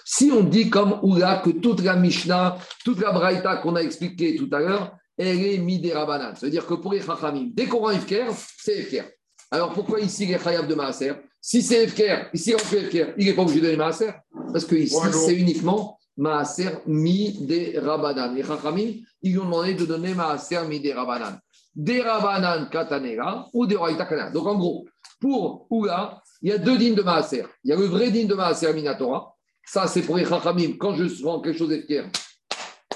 Si on dit comme Oula que toute la Mishnah, toute la Braïta qu'on a expliqué tout à l'heure, elle est midérabanan. Ça veut dire que pour les Chachamim, dès qu'on rend Efker, c'est Efker. Alors pourquoi ici les Chayab de Maaser? Si c'est Efker, ici on fait Efker, il n'est pas obligé de donner Maaser? Parce que ici, c'est uniquement Maaser midérabanan. Les Chachamim, ils lui ont demandé de donner Maaser midérabanan. Des Rabanan Katanera ou des Raïta Donc en gros, pour Oula, il y a deux dînes de Maaser. Il y a le vrai dîne de Maaser Minatora. Ça, c'est pour les Chachamim. Quand je rends quelque chose d'Efker,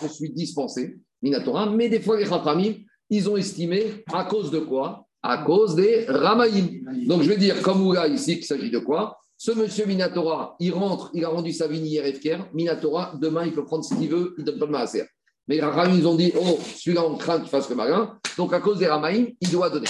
je suis dispensé. Minatora, mais des fois les Chachamim, ils ont estimé à cause de quoi? À cause des Ramaïm. Donc je vais dire, comme Oula ici, qu'il s'agit de quoi? Ce monsieur Minatora, il rentre, il a rendu sa vigne hier Minatora, demain, il peut prendre ce qu'il veut, il ne donne pas de Maaser. Mais les Ramaïm, ils ont dit, oh, celui-là, on craint qu'il fasse le malin. Donc à cause des Ramaïm, il doit donner.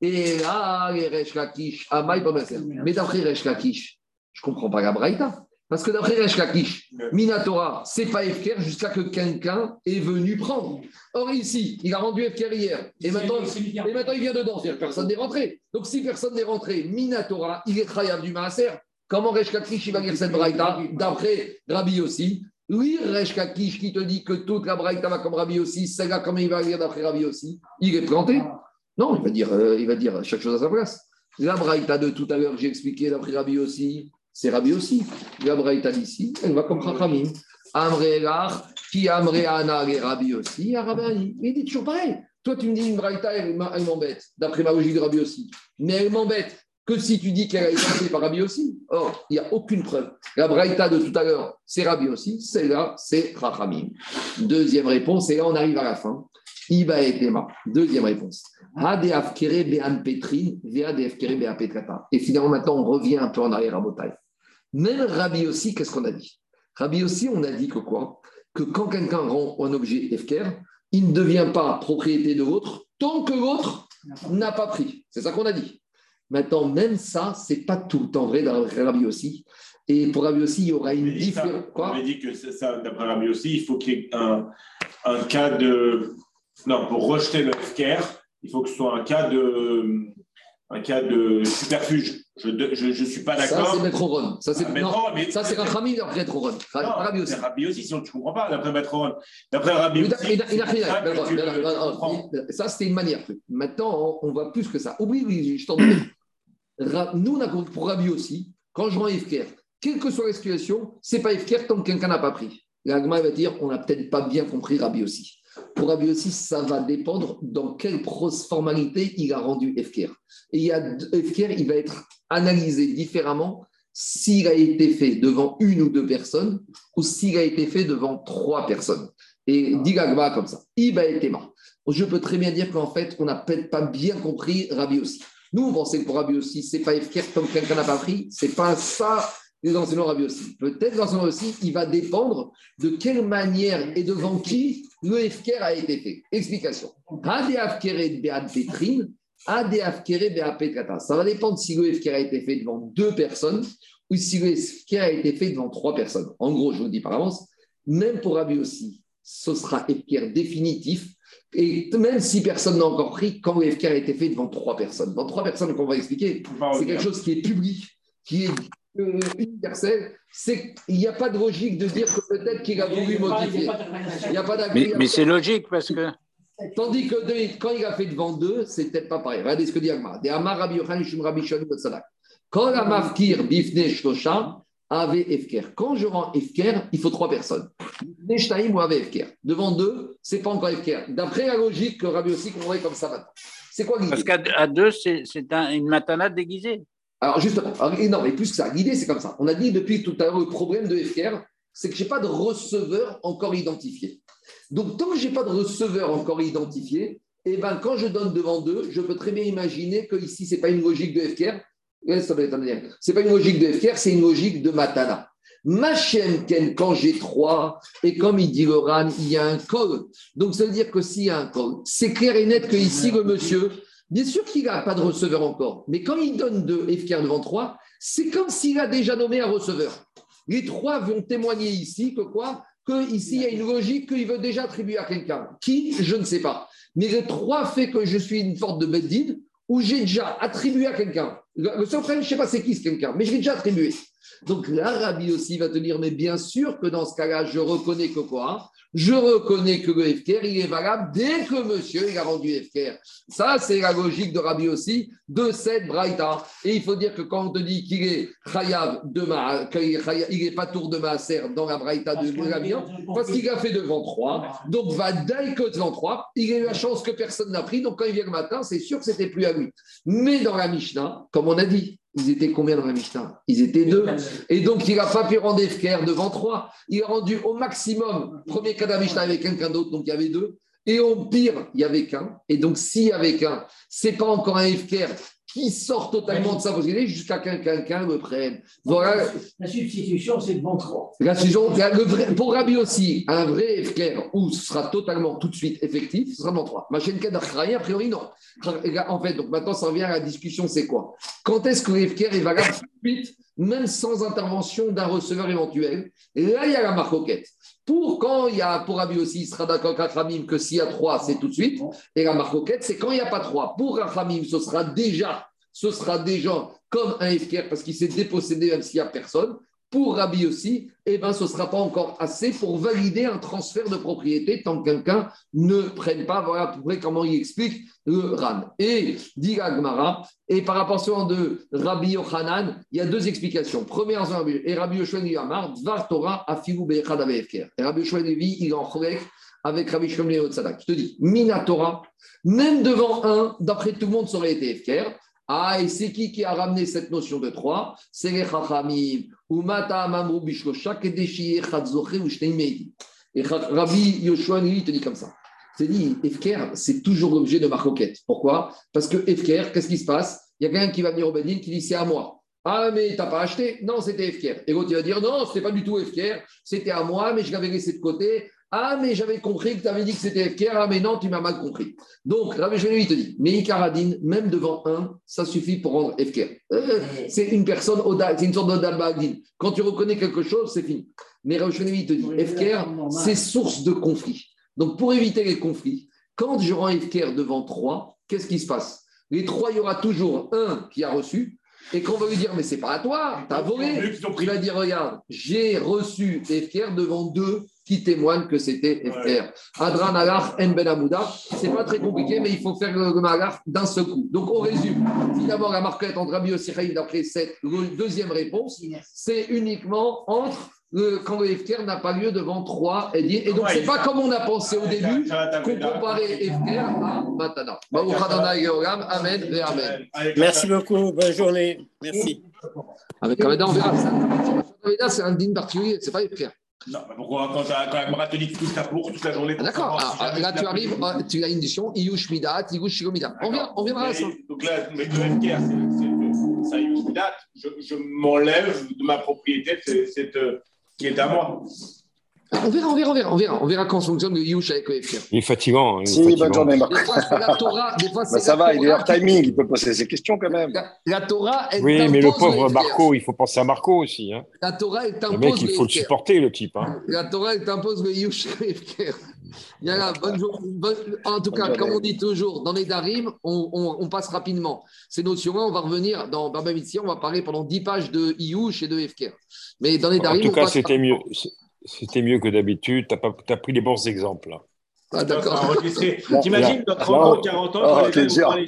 Et là, les Resh Lakish, Amaï, pas Maaser. Mais d'après Resh Lakish, je ne comprends pas la Braïta. Parce que d'après Resh Lakish, Minatora, c'est pas Efker jusqu'à que quelqu'un est venu prendre. Or ici, il a rendu Efker hier. Et maintenant, et maintenant il vient dedans. C'est-à-dire que personne n'est rentré. Donc si personne n'est rentré, Minatora, il est Khayab du Maaser. Comment Resh Lakish il va lire cette Braïta D'après Rabbi aussi. Oui, Resh Lakish qui te dit que toute la Braïta va comme Rabbi aussi, celle-là, comment il va lire d'après Rabbi aussi Il est planté. Non, il va dire, euh, il va dire chaque chose à sa place. La Braïta de tout à l'heure, j'ai expliqué d'après Rabbi aussi, c'est Rabbi aussi. La Braïta d'ici, elle va comme Chachamim. Amre Lach, qui Amre Ana, et Rabbi aussi, Rabbi Il dit toujours pareil. Toi, tu me dis une Braïta, elle m'embête, d'après ma logique de Rabbi aussi. Mais elle m'embête que si tu dis qu'elle a été par Rabbi aussi. Or, il n'y a aucune preuve. La Braïta de tout à l'heure, c'est Rabbi aussi. Celle-là, c'est Chachamim. Deuxième réponse, et là, on arrive à la fin. Iba et Tema. Deuxième réponse. Et finalement, maintenant, on revient un peu en arrière à Botaï. Même Rabbi aussi, qu'est-ce qu'on a dit? Rabbi aussi, on a dit que quoi? Que quand quelqu'un rend un objet Efker, il ne devient pas propriété de l'autre tant que l'autre n'a pas pris. C'est ça qu'on a dit. Maintenant, même ça, c'est pas tout le temps vrai d'après Rabbi aussi. Et pour Rabbi aussi, il y aura une différence. On a dit que ça, d'après Rabbi aussi, il faut qu'il y ait un, un, cas de. Non, pour rejeter le FKR, il faut que ce soit un cas de, un cas de superfuge. Je ne suis pas d'accord. Ça, c'est Maître Ron. Ça, c'est Ah, mais- ça, c'est Rachamim d'après Maître Ron. Rabbi aussi. Rabbi aussi, sinon tu ne comprends pas, d'après Maître Ron. D'après Rabbi aussi. ça c'était une manière. Maintenant, on va plus que ça. Oublie, oui, je t'en. Ra- Nous, on a compris pour Rabbi aussi, quand je rends Efker, quelle que soit la situation, c'est pas Efker tant que quelqu'un n'a pas pris. L'Agma va dire on n'a peut-être pas bien compris Rabbi aussi. Pour Rabbi aussi, ça va dépendre dans quelle formalité il a rendu Efker. Et il y a Efker, il va être analysé différemment s'il a été fait devant une ou deux personnes ou s'il a été fait devant trois personnes. Et dit l'Agma comme ça. Iba et Tema. Je peux très bien dire qu'en fait, on n'a peut-être pas bien compris Rabbi aussi. Nous, on pensait que pour Rabbi aussi, c'est pas Efker comme quelqu'un n'a pas pris. C'est pas ça les enseignants Rabbi aussi. Peut-être l'enseignant aussi, il va dépendre de quelle manière et devant qui le Efker a été fait. Explication. Ça va dépendre si le Efker a été fait devant deux personnes ou si le Efker a été fait devant trois personnes. En gros, je vous le dis par avance, même pour Rabbi aussi, ce sera Efker définitif. Et même si personne n'a encore pris, quand le a été fait devant trois personnes, devant trois personnes qu'on va expliquer, c'est quelque chose qui est public, qui est euh, universel. C'est il n'y a pas de logique de dire que peut-être qu'il a voulu modifier. Il n'y a pas Mais, mais c'est logique parce que. Tandis que de- quand il a fait devant deux, c'est peut-être pas pareil. Regardez ce que dit Agma. De Amar Rabbi Yochanan Shum Rabbi. Quand la mafkir bifne shlosha avait efker. Quand je rends efker, il faut trois personnes. Bifne shtaim ou avait efker. Devant deux, c'est pas encore efker. D'après la logique que Rabbi aussi comprendrait comme ça maintenant. C'est quoi l'idée? Parce qu'à deux, c'est c'est un- une matana déguisée. Alors justement, alors, et non, mais plus que ça, l'idée c'est comme ça. On a dit depuis tout à l'heure, le problème de FKR, c'est que je n'ai pas de receveur encore identifié. Donc tant que je n'ai pas de receveur encore identifié, et ben, quand je donne devant deux, je peux très bien imaginer que ici, ce n'est pas une logique de FKR. C'est pas une logique de FKR, c'est une logique de Matana. Machem Ken, quand j'ai trois, et comme il dit le RAN, il y a un col. Donc ça veut dire que s'il y a un col, c'est clair et net que ici, le monsieur, Bien sûr qu'il n'a pas de receveur encore, mais quand il donne deux FKR devant trois, c'est comme s'il a déjà nommé un receveur. Les trois vont témoigner ici que quoi? Que ici il y a une logique qu'il veut déjà attribuer à quelqu'un. Qui? Je ne sais pas. Mais les trois fait que je suis une sorte de beddin où j'ai déjà attribué à quelqu'un. Le le seul je ne sais pas c'est qui ce quelqu'un, mais je l'ai déjà attribué. Donc l'Arabie aussi va te dire, mais bien sûr que dans ce cas-là, je reconnais que quoi? Je reconnais que le FKR, il est valable dès que monsieur il a rendu FKR. Ça, c'est la logique de Rabbi aussi, de cette Braïta. Et il faut dire que quand on te dit qu'il est Chayav de Ma, il n'est pas tour de Maaser dans la Braïta de Rabbi, parce qu'il a fait devant trois, donc va dès que devant trois, il a eu la chance que personne n'a pris, donc quand il vient le matin, c'est sûr que c'était plus à lui. Mais dans la Mishnah, comme on a dit, ils étaient combien dans la Mishnah? Ils étaient deux. Et donc, il n'a pas pu rendre FKR devant trois. Il a rendu au maximum, premier cas de la Mishnah avec quelqu'un d'autre, donc il y avait deux. Et au pire, il y avait qu'un. Et donc, s'il y avait qu'un, c'est pas encore un FKR qui sort totalement de sa possibilité jusqu'à qu'un quelqu'un le prenne. Voilà. La substitution, c'est devant trois. La le pour Rabbi aussi, un vrai FKR où ce sera totalement tout de suite effectif, ce sera dans trois. Machine Kadarkhraï, a priori, non. En fait, donc maintenant, ça revient à la discussion c'est quoi? Quand est-ce que le FKR est valable tout de suite, même sans intervention d'un receveur éventuel? Et là, il y a la marcoquette. Pour quand il y a, pour Rabbi aussi, il sera d'accord avec que s'il y a trois, c'est tout de suite. Et la marcoquette, c'est quand il n'y a pas trois. Pour Rachamim, ce sera déjà, ce sera déjà comme un FKR parce qu'il s'est dépossédé même s'il n'y a personne. Pour Rabbi aussi, eh ben, ce ne sera pas encore assez pour valider un transfert de propriété tant que quelqu'un ne prenne pas. Voilà à peu près comment il explique le RAN. Et dit Agmara, et par rapport à de Rabbi Yochanan, il y a deux explications. Première, et Rabbi Yoshua Amar, Dvar Torah Afigu Bechad. Et Rabbi Yoshua il est en avec Rabbi Shlomo Tzadak. Je te dis, Mina Torah, même devant un, d'après tout le monde, ça aurait été FKR. Ah, et c'est qui qui a ramené cette notion de trois? C'est les Chachamim. Et Rabbi Yoshua il te dit comme ça. C'est dit, FKR, c'est toujours l'objet de ma roquette. Pourquoi? Parce que FKR, qu'est-ce qui se passe? Il y a quelqu'un qui va venir au Bedin qui dit c'est à moi. Ah, mais t'as pas acheté? Non, c'était FKR. Et l'autre, il va dire non, c'était pas du tout FKR, c'était à moi, mais je l'avais laissé de côté. Ah, mais j'avais compris que tu avais dit que c'était FKR. Ah, mais non, tu m'as mal compris. Donc, Rabbi il te dit, mais Ikaradine, même devant un, ça suffit pour rendre FKR. Euh, c'est une personne, c'est une sorte d'Odal Quand tu reconnais quelque chose, c'est fini. Mais Rabbi il te dit, FKR, c'est source de conflit. Donc, pour éviter les conflits, quand je rends FKR devant trois, qu'est-ce qui se passe? Les trois, il y aura toujours un qui a reçu. Et quand on va lui dire, mais c'est pas à toi, t'as volé, il va dire, regarde, j'ai reçu FKR devant deux qui témoignent que c'était FKR. Adran Alar En Ben Amouda, c'est pas très compliqué, mais il faut faire le Magar d'un seul coup. Donc on résume. Finalement, la marquette entre Rabbi d'après cette deuxième réponse, c'est uniquement entre le, quand le FKR n'a pas lieu devant trois et Et donc, c'est pas comme on a pensé au début qu'on comparait FKR à Matana. Amen et Amen. Merci beaucoup. Bonne journée. Merci. Avec Aveda, on verra. Aveda, c'est un digne particulier, c'est pas FKR. Non, mais pourquoi quand, quand Agmara te dit touches ta bourse toute la journée Ah, D'accord. Ah, là, tu arrives, tu as une édition, Iyush Midat, Iyush Shigomida. On, vient, on viendra à ça. Donc là, mais le FKR, c'est ça Iyush Midat. Je, je m'enlève de ma propriété cette, qui est à moi. On verra, on verra, on verra, on verra, on verra quand fonctionne le Yush avec le FKR. Il est fatigant. Il est Si, fatigant. bonne journée, Marc. Des fois, c'est la Torah, des fois, Bah, ça la va, il est hors timing, il peut poser ses questions quand même. La, la Torah, elle Oui, mais le t'impose pauvre. Marco, il faut penser à Marco aussi. Hein. La Torah, elle Le t'impose mec, il faut le supporter, le type. Hein. La Torah, elle t'impose le Yush a là, bonne jour- bonne- en tout cas, comme on dit toujours, dans les Darim, on, on- on passe rapidement. Ces notions-là, on va revenir dans Baba on va parler pendant 10 pages de Yush et de FKR. Mais dans les En Darim, tout on cas, c'était mieux. C'était mieux que d'habitude. Tu as, pris les bons exemples. là. Ah, d'accord. T'imagines, dans 30 ans, là, 40 ans, ah, quand les gens vont parler